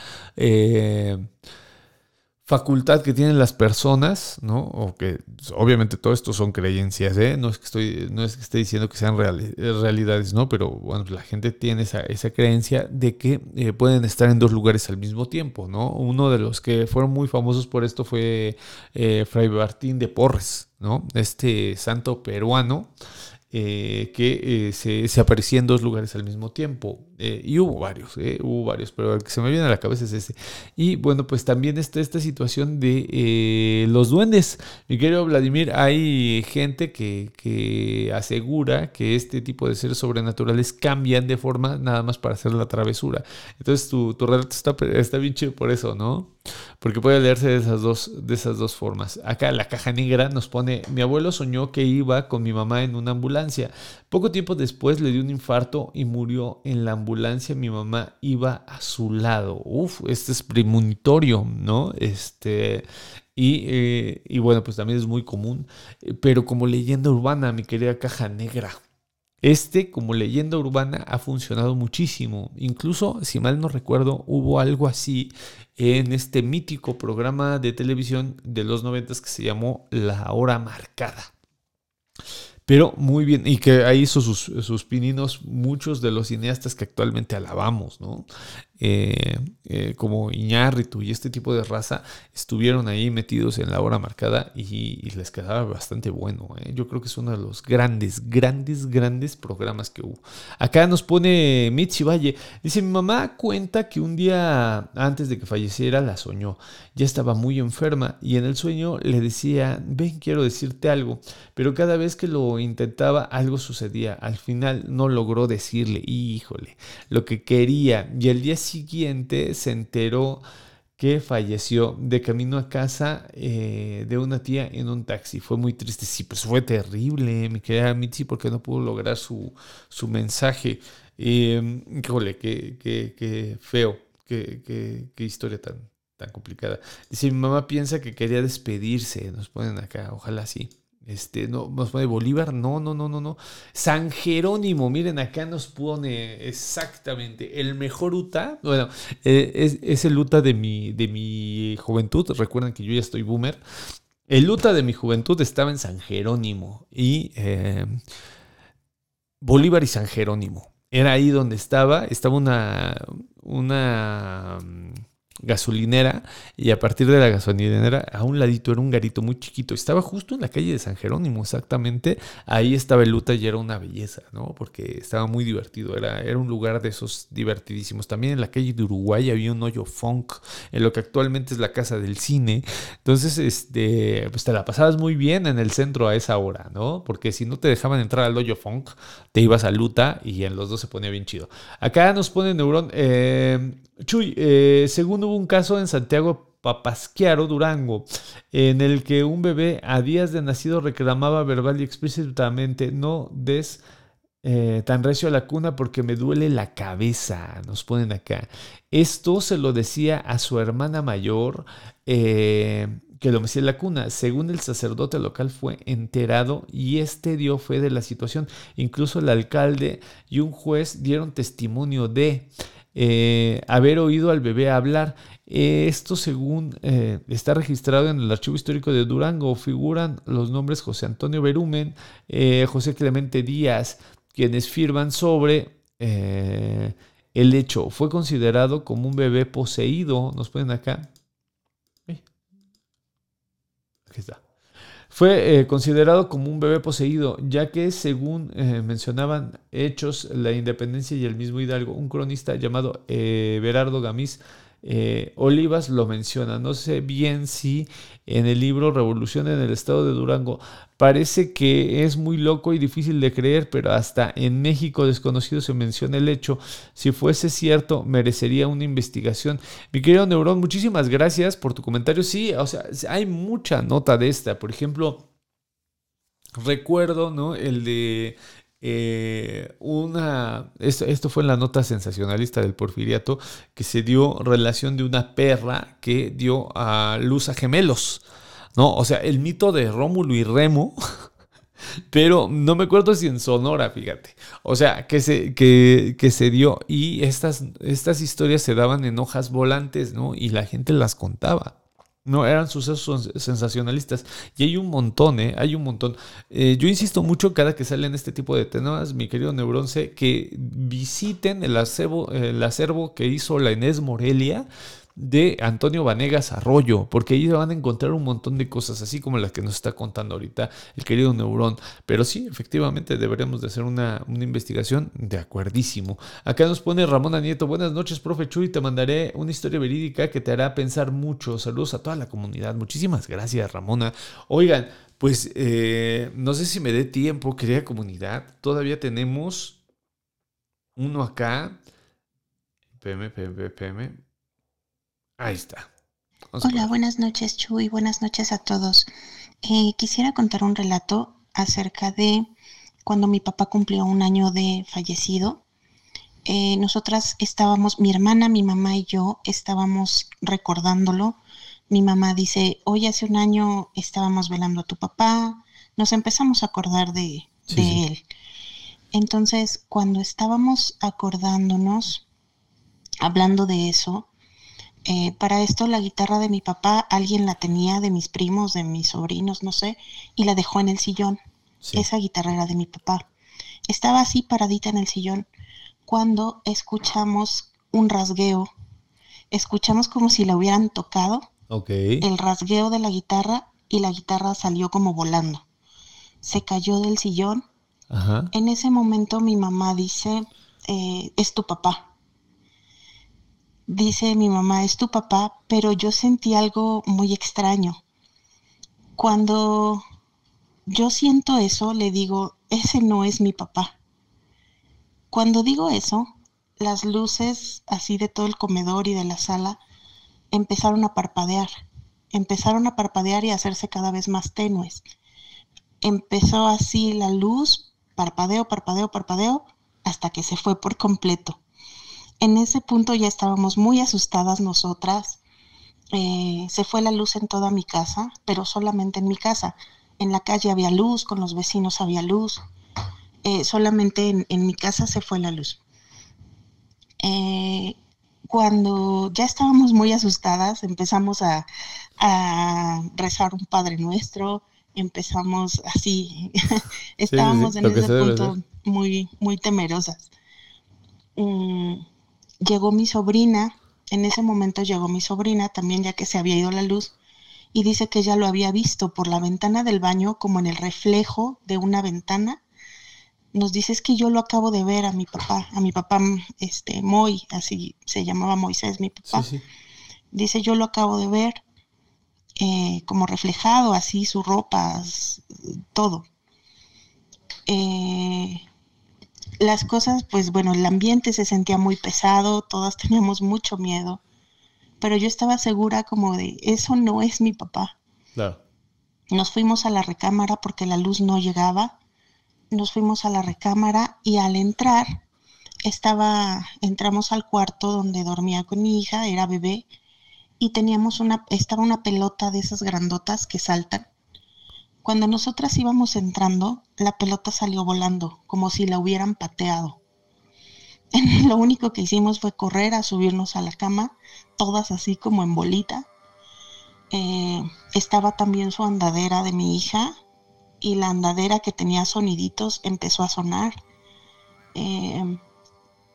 facultad que tienen las personas, ¿no? O que obviamente todo esto son creencias, ¿eh? No es que, estoy, no es que esté diciendo que sean realidades, ¿no? Pero bueno, la gente tiene esa, esa creencia de que eh, pueden estar en dos lugares al mismo tiempo, ¿no? Uno de los que fueron muy famosos por esto fue eh, Fray Martín de Porres, ¿no? Este santo peruano eh, que eh, se, aparecía en dos lugares al mismo tiempo. Eh, y hubo varios, hubo varios, pero el que se me viene a la cabeza es ese. Y bueno, pues también está esta situación de los duendes. Mi querido Vladimir, hay gente que, que, asegura que este tipo de seres sobrenaturales cambian de forma nada más para hacer la travesura. Entonces tu, tu relato está, está bien chido por eso, ¿no? Porque puede leerse de esas, dos, de esas dos formas. Acá la caja negra nos pone, mi abuelo soñó que iba con mi mamá en una ambulancia. Poco tiempo después le dio un infarto y murió en la ambulancia. Mi mamá iba a su lado. Uf, este es premonitorio, ¿no? Este, y, eh, y, bueno, pues también es muy común, pero como leyenda urbana, mi querida caja negra. Este, como leyenda urbana, ha funcionado muchísimo. Incluso, si mal no recuerdo, hubo algo así en este mítico programa de televisión de los noventas que se llamó La Hora Marcada. Pero muy bien, y que ahí hizo sus, sus pininos muchos de los cineastas que actualmente alabamos, ¿no? Eh, eh, como Iñárritu y este tipo de raza estuvieron ahí metidos en la hora marcada y, les quedaba bastante bueno. ¿eh? Yo creo que es uno de los grandes, grandes, grandes programas que hubo. Acá nos pone Mitzi Valle. Dice, mi mamá cuenta que un día antes de que falleciera la soñó. Ya estaba muy enferma y en el sueño le decía, ven, quiero decirte algo. Pero cada vez que lo intentaba, algo sucedía. Al final no logró decirle, híjole, lo que quería. Y el día siguiente se enteró que falleció de camino a casa eh, de una tía en un taxi. Fue muy triste. Sí, pues fue terrible, mi querida Mitzi, porque no pudo lograr su, su mensaje. Eh, híjole, qué, qué, qué feo, qué, qué, qué historia tan, tan complicada. Dice, mi mamá piensa que quería despedirse. Nos ponen acá, ojalá sí. Este, no, nos pone Bolívar, no, no, no, no, no. San Jerónimo, miren, acá nos pone exactamente el mejor UTA. Bueno, eh, es, es, el UTA de mi, de mi juventud. Recuerden que yo ya estoy boomer. El UTA de mi juventud estaba en San Jerónimo y eh, Bolívar y San Jerónimo. Era ahí donde estaba, estaba una, una gasolinera y a partir de la gasolinera a un ladito era un garito muy chiquito. Estaba justo en la calle de San Jerónimo, exactamente. Ahí estaba el Luta y era una belleza, ¿no? Porque estaba muy divertido. Era, era un lugar de esos divertidísimos. También en la calle de Uruguay había un hoyo funk, en lo que actualmente es la casa del cine. Entonces, este, pues te la pasabas muy bien en el centro a esa hora, ¿no? Porque si no te dejaban entrar al hoyo funk, te ibas a Luta y en los dos se ponía bien chido. Acá nos pone Neurón. Eh, Chuy, eh, según hubo un caso en Santiago Papasquiaro, Durango, en el que un bebé a días de nacido reclamaba verbal y explícitamente no des eh, tan recio a la cuna porque me duele la cabeza, nos ponen acá. Esto se lo decía a su hermana mayor. Eh, que lo mecía en la cuna. Según el sacerdote local fue enterado y este dio fe de la situación. Incluso el alcalde y un juez dieron testimonio de eh, haber oído al bebé hablar. Esto según eh, está registrado en el Archivo Histórico de Durango. Figuran los nombres José Antonio Berumen, eh, José Clemente Díaz, quienes firman sobre el hecho. Fue considerado como un bebé poseído. Nos ponen acá. Aquí está fue eh, considerado como un bebé poseído, ya que según eh, mencionaban hechos, la independencia y el mismo Hidalgo, un cronista llamado eh, Berardo Gamiz Olivas lo menciona. No sé bien si en el libro Revolución en el Estado de Durango parece que es muy loco y difícil de creer, pero hasta en México desconocido se menciona el hecho. Si fuese cierto, merecería una investigación. Mi querido Neurón, muchísimas gracias por tu comentario. Sí, o sea, hay mucha nota de esta. Por ejemplo, recuerdo, ¿no? El de eh, una, esto, fue en la nota sensacionalista del porfiriato, que se dio relación de una perra que dio a luz a gemelos, ¿no? O sea, el mito de Rómulo y Remo, pero no me acuerdo si en Sonora, fíjate. O sea, que se, que, que se dio y estas, estas historias se daban en hojas volantes, ¿no? Y la gente las contaba. No, eran sucesos sensacionalistas. Y hay un montón, ¿eh? Hay un montón. Eh, yo insisto mucho cada que salen este tipo de temas, mi querido Neuronce, que visiten el acervo, el acervo que hizo la Inés Morelia de Antonio Vanegas Arroyo, porque ahí van a encontrar un montón de cosas, así como las que nos está contando ahorita el querido Neurón. Pero sí, efectivamente deberíamos de hacer una, investigación de acuerdísimo. Acá nos pone Ramona Nieto, buenas noches, profe Chuy, te mandaré una historia verídica que te hará pensar mucho. Saludos a toda la comunidad. Muchísimas gracias, Ramona. Oigan, pues eh, no sé si me dé tiempo, querida comunidad. Todavía tenemos uno acá. PM, PM, PM. Ahí está. Hola, buenas noches, Chuy. Buenas noches a todos. Eh, quisiera contar un relato acerca de cuando mi papá cumplió un año de fallecido. Eh, nosotras estábamos, mi hermana, mi mamá y yo estábamos recordándolo. Mi mamá dice, hoy hace un año estábamos velando a tu papá. Nos empezamos a acordar de, él. Entonces, cuando estábamos acordándonos, hablando de eso, eh, para esto la guitarra de mi papá alguien la tenía, de mis primos, de mis sobrinos, no sé, y la dejó en el sillón. Esa guitarra era de mi papá. Estaba así paradita en el sillón cuando escuchamos un rasgueo. Escuchamos como si la hubieran tocado. El rasgueo de la guitarra y la guitarra salió como volando. Se cayó del sillón. En ese momento mi mamá dice, eh, es tu papá dice mi mamá, es tu papá, pero yo sentí algo muy extraño. Cuando yo siento eso, le digo, ese no es mi papá. Cuando digo eso, las luces así de todo el comedor y de la sala empezaron a parpadear, empezaron a parpadear y a hacerse cada vez más tenues. Empezó así la luz, parpadeo, parpadeo, parpadeo, hasta que se fue por completo. En ese punto ya estábamos muy asustadas nosotras. Eh, se fue la luz en toda mi casa, pero solamente en mi casa. En la calle había luz, con los vecinos había luz. Eh, solamente en, en, mi casa se fue la luz. Eh, cuando ya estábamos muy asustadas, empezamos a, a rezar un Padre Nuestro, empezamos así, estábamos sí, sí, en ese punto muy, muy temerosas. Mm, llegó mi sobrina, en ese momento llegó mi sobrina también ya que se había ido la luz y dice que ella lo había visto por la ventana del baño como en el reflejo de una ventana. Nos dice es que yo lo acabo de ver a mi papá, a mi papá, este, Moy, así se llamaba Moisés, mi papá. Sí, sí. Dice yo lo acabo de ver eh, como reflejado, así su ropa, todo. Eh, las cosas, pues bueno, el ambiente se sentía muy pesado, todas teníamos mucho miedo, pero yo estaba segura como de, eso no es mi papá. Claro. Nos fuimos a la recámara porque la luz no llegaba, nos fuimos a la recámara y al entrar, estaba, entramos al cuarto donde dormía con mi hija, era bebé, y teníamos una, estaba una pelota de esas grandotas que saltan. Cuando nosotras íbamos entrando, la pelota salió volando, como si la hubieran pateado. Lo único que hicimos fue correr a subirnos a la cama, todas así como en bolita. Eh, estaba también su andadera de mi hija y la andadera que tenía soniditos empezó a sonar. Eh,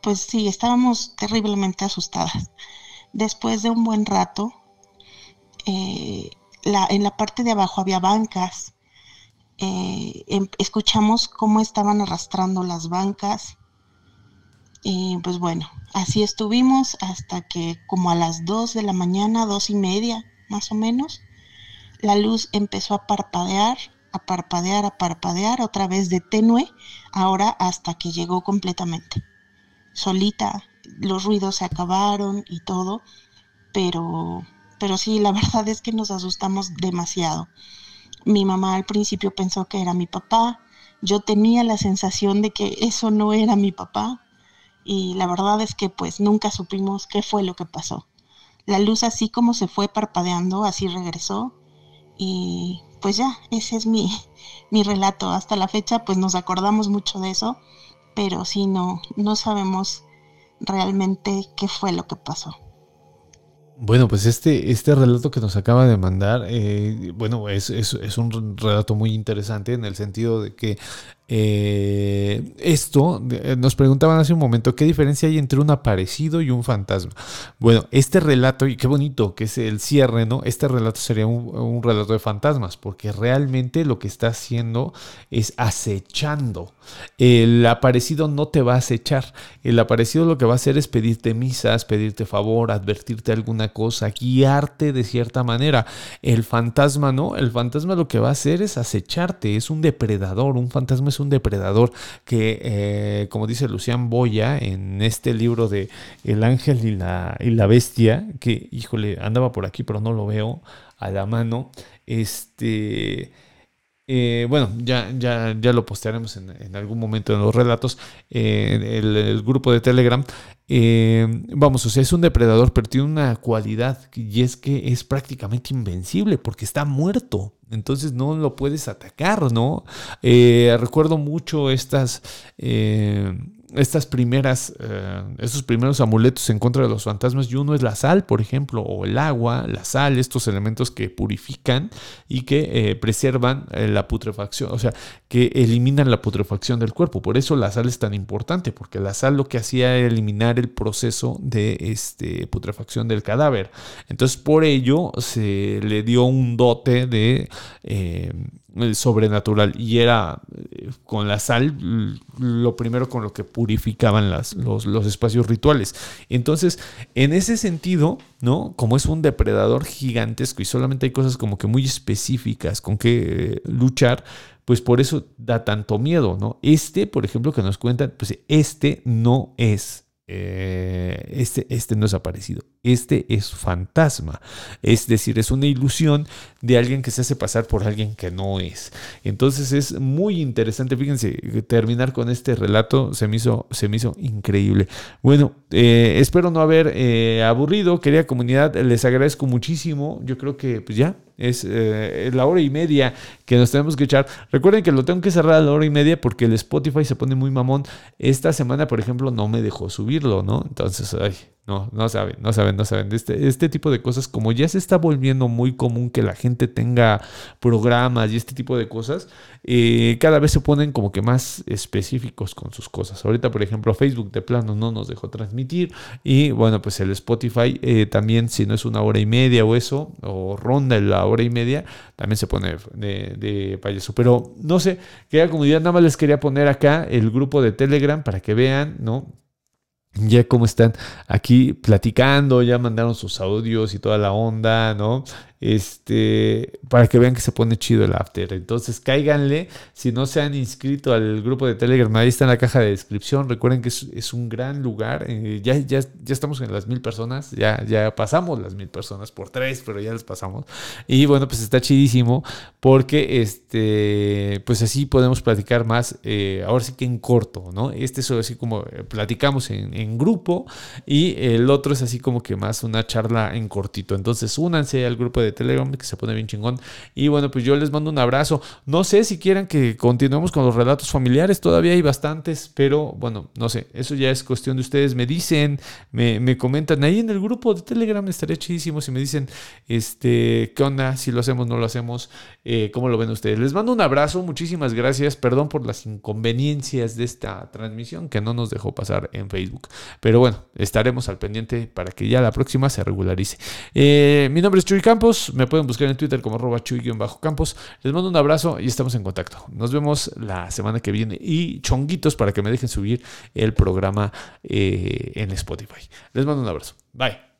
pues sí, estábamos terriblemente asustadas. Después de un buen rato, eh, en la parte de abajo había bancas eh, em, escuchamos cómo estaban arrastrando las bancas. Y pues bueno, así estuvimos hasta que como a las 2 de la mañana, dos y media más o menos, la luz empezó a parpadear, a parpadear, a parpadear, otra vez de tenue, ahora hasta que llegó completamente. Solita, los ruidos se acabaron y todo, pero, pero sí, la verdad es que nos asustamos demasiado. Mi mamá al principio pensó que era mi papá. Yo tenía la sensación de que eso no era mi papá. Y la verdad es que pues nunca supimos qué fue lo que pasó. La luz así como se fue parpadeando, así regresó. Y pues ya, ese es mi, mi relato. Hasta la fecha pues nos acordamos mucho de eso. Pero sí, no, no sabemos realmente qué fue lo que pasó. Bueno, pues este, este relato que nos acaba de mandar, eh, bueno, es, es, es, un relato muy interesante en el sentido de que eh, esto, nos preguntaban hace un momento, ¿qué diferencia hay entre un aparecido y un fantasma? Bueno, este relato, y qué bonito que es el cierre, ¿no? Este relato sería un, un relato de fantasmas, porque realmente lo que está haciendo es acechando. El aparecido no te va a acechar. El aparecido lo que va a hacer es pedirte misas, pedirte favor, advertirte alguna cosa, guiarte de cierta manera. El fantasma, ¿no? El fantasma lo que va a hacer es acecharte, es un depredador. Un fantasma es un depredador que, eh, como dice Lucián Boya en este libro de El ángel y la, y la bestia, que, híjole, andaba por aquí, pero no lo veo a la mano. Este eh, bueno, ya, ya, ya lo postearemos en, en, algún momento en los relatos, eh, el, grupo de Telegram. Vamos, o sea, es un depredador, pero tiene una cualidad y es que es prácticamente invencible porque está muerto. Entonces no lo puedes atacar, ¿no? Eh, recuerdo mucho estas eh, estas primeras, eh, estos primeros amuletos en contra de los fantasmas, y uno es la sal, por ejemplo, o el agua, la sal, estos elementos que purifican y que eh, preservan eh, la putrefacción, o sea, que eliminan la putrefacción del cuerpo. Por eso la sal es tan importante, porque la sal lo que hacía era eliminar el proceso de este, putrefacción del cadáver. Entonces, por ello se le dio un dote de sobrenatural y era con la sal lo primero con lo que purificaban las, los, los, espacios rituales. Entonces, en ese sentido, ¿no? Como es un depredador gigantesco y solamente hay cosas como que muy específicas con que eh, luchar, pues por eso da tanto miedo, ¿no? Este, por ejemplo, que nos cuentan, pues este no es eh, este, este no es aparecido, este es fantasma. Es decir, es una ilusión de alguien que se hace pasar por alguien que no es. Entonces es muy interesante, fíjense, terminar con este relato se me hizo, se me hizo increíble. Bueno, eh, espero no haber eh, aburrido, querida comunidad, les agradezco muchísimo. Yo creo que pues ya es la hora y media que nos tenemos que echar. Recuerden que lo tengo que cerrar a la hora y media porque el Spotify se pone muy mamón. Esta semana, por ejemplo, no me dejó subirlo, ¿no? Entonces, ay, no, no saben, no saben, no saben. Este, este tipo de cosas, como ya se está volviendo muy común que la gente tenga programas y este tipo de cosas, eh, cada vez se ponen como que más específicos con sus cosas. Ahorita, por ejemplo, Facebook de plano no nos dejó transmitir y bueno, pues el Spotify eh, también, si no es una hora y media o eso, o ronda la hora y media, también se pone de, de payaso. Pero no sé, qué comunidad, nada más les quería poner acá el grupo de Telegram para que vean, ¿no? Ya cómo están aquí platicando, ya mandaron sus audios y toda la onda, ¿no? Este, para que vean que se pone chido el after. Entonces cáiganle, si no se han inscrito al grupo de Telegram, ahí está en la caja de descripción. Recuerden que es, un gran lugar, eh, ya, ya, ya estamos en las mil personas, ya, ya pasamos las mil personas por tres, pero ya las pasamos. Y bueno, pues está chidísimo porque este, pues así podemos platicar más, eh, ahora sí que en corto, ¿no? Este es así como eh, platicamos en, en grupo y el otro es así como que más una charla en cortito. Entonces únanse al grupo de Telegram que se pone bien chingón. Y bueno, pues yo les mando un abrazo. No sé si quieran que continuemos con los relatos familiares, todavía hay bastantes, pero bueno, no sé, eso ya es cuestión de ustedes. Me dicen, me, comentan ahí en el grupo de Telegram, estaría chidísimo si me dicen, este, ¿qué onda? Si lo hacemos, no lo hacemos, eh, ¿cómo lo ven ustedes? Les mando un abrazo, muchísimas gracias, perdón por las inconveniencias de esta transmisión que no nos dejó pasar en Facebook. Pero bueno, estaremos al pendiente para que ya la próxima se regularice. Eh, mi nombre es Chuy Me pueden buscar en Twitter como arroba chuy-campos. Les mando un abrazo y estamos en contacto. Nos vemos la semana que viene. Y chonguitos para que me dejen subir el programa eh, en Spotify. Les mando un abrazo. Bye.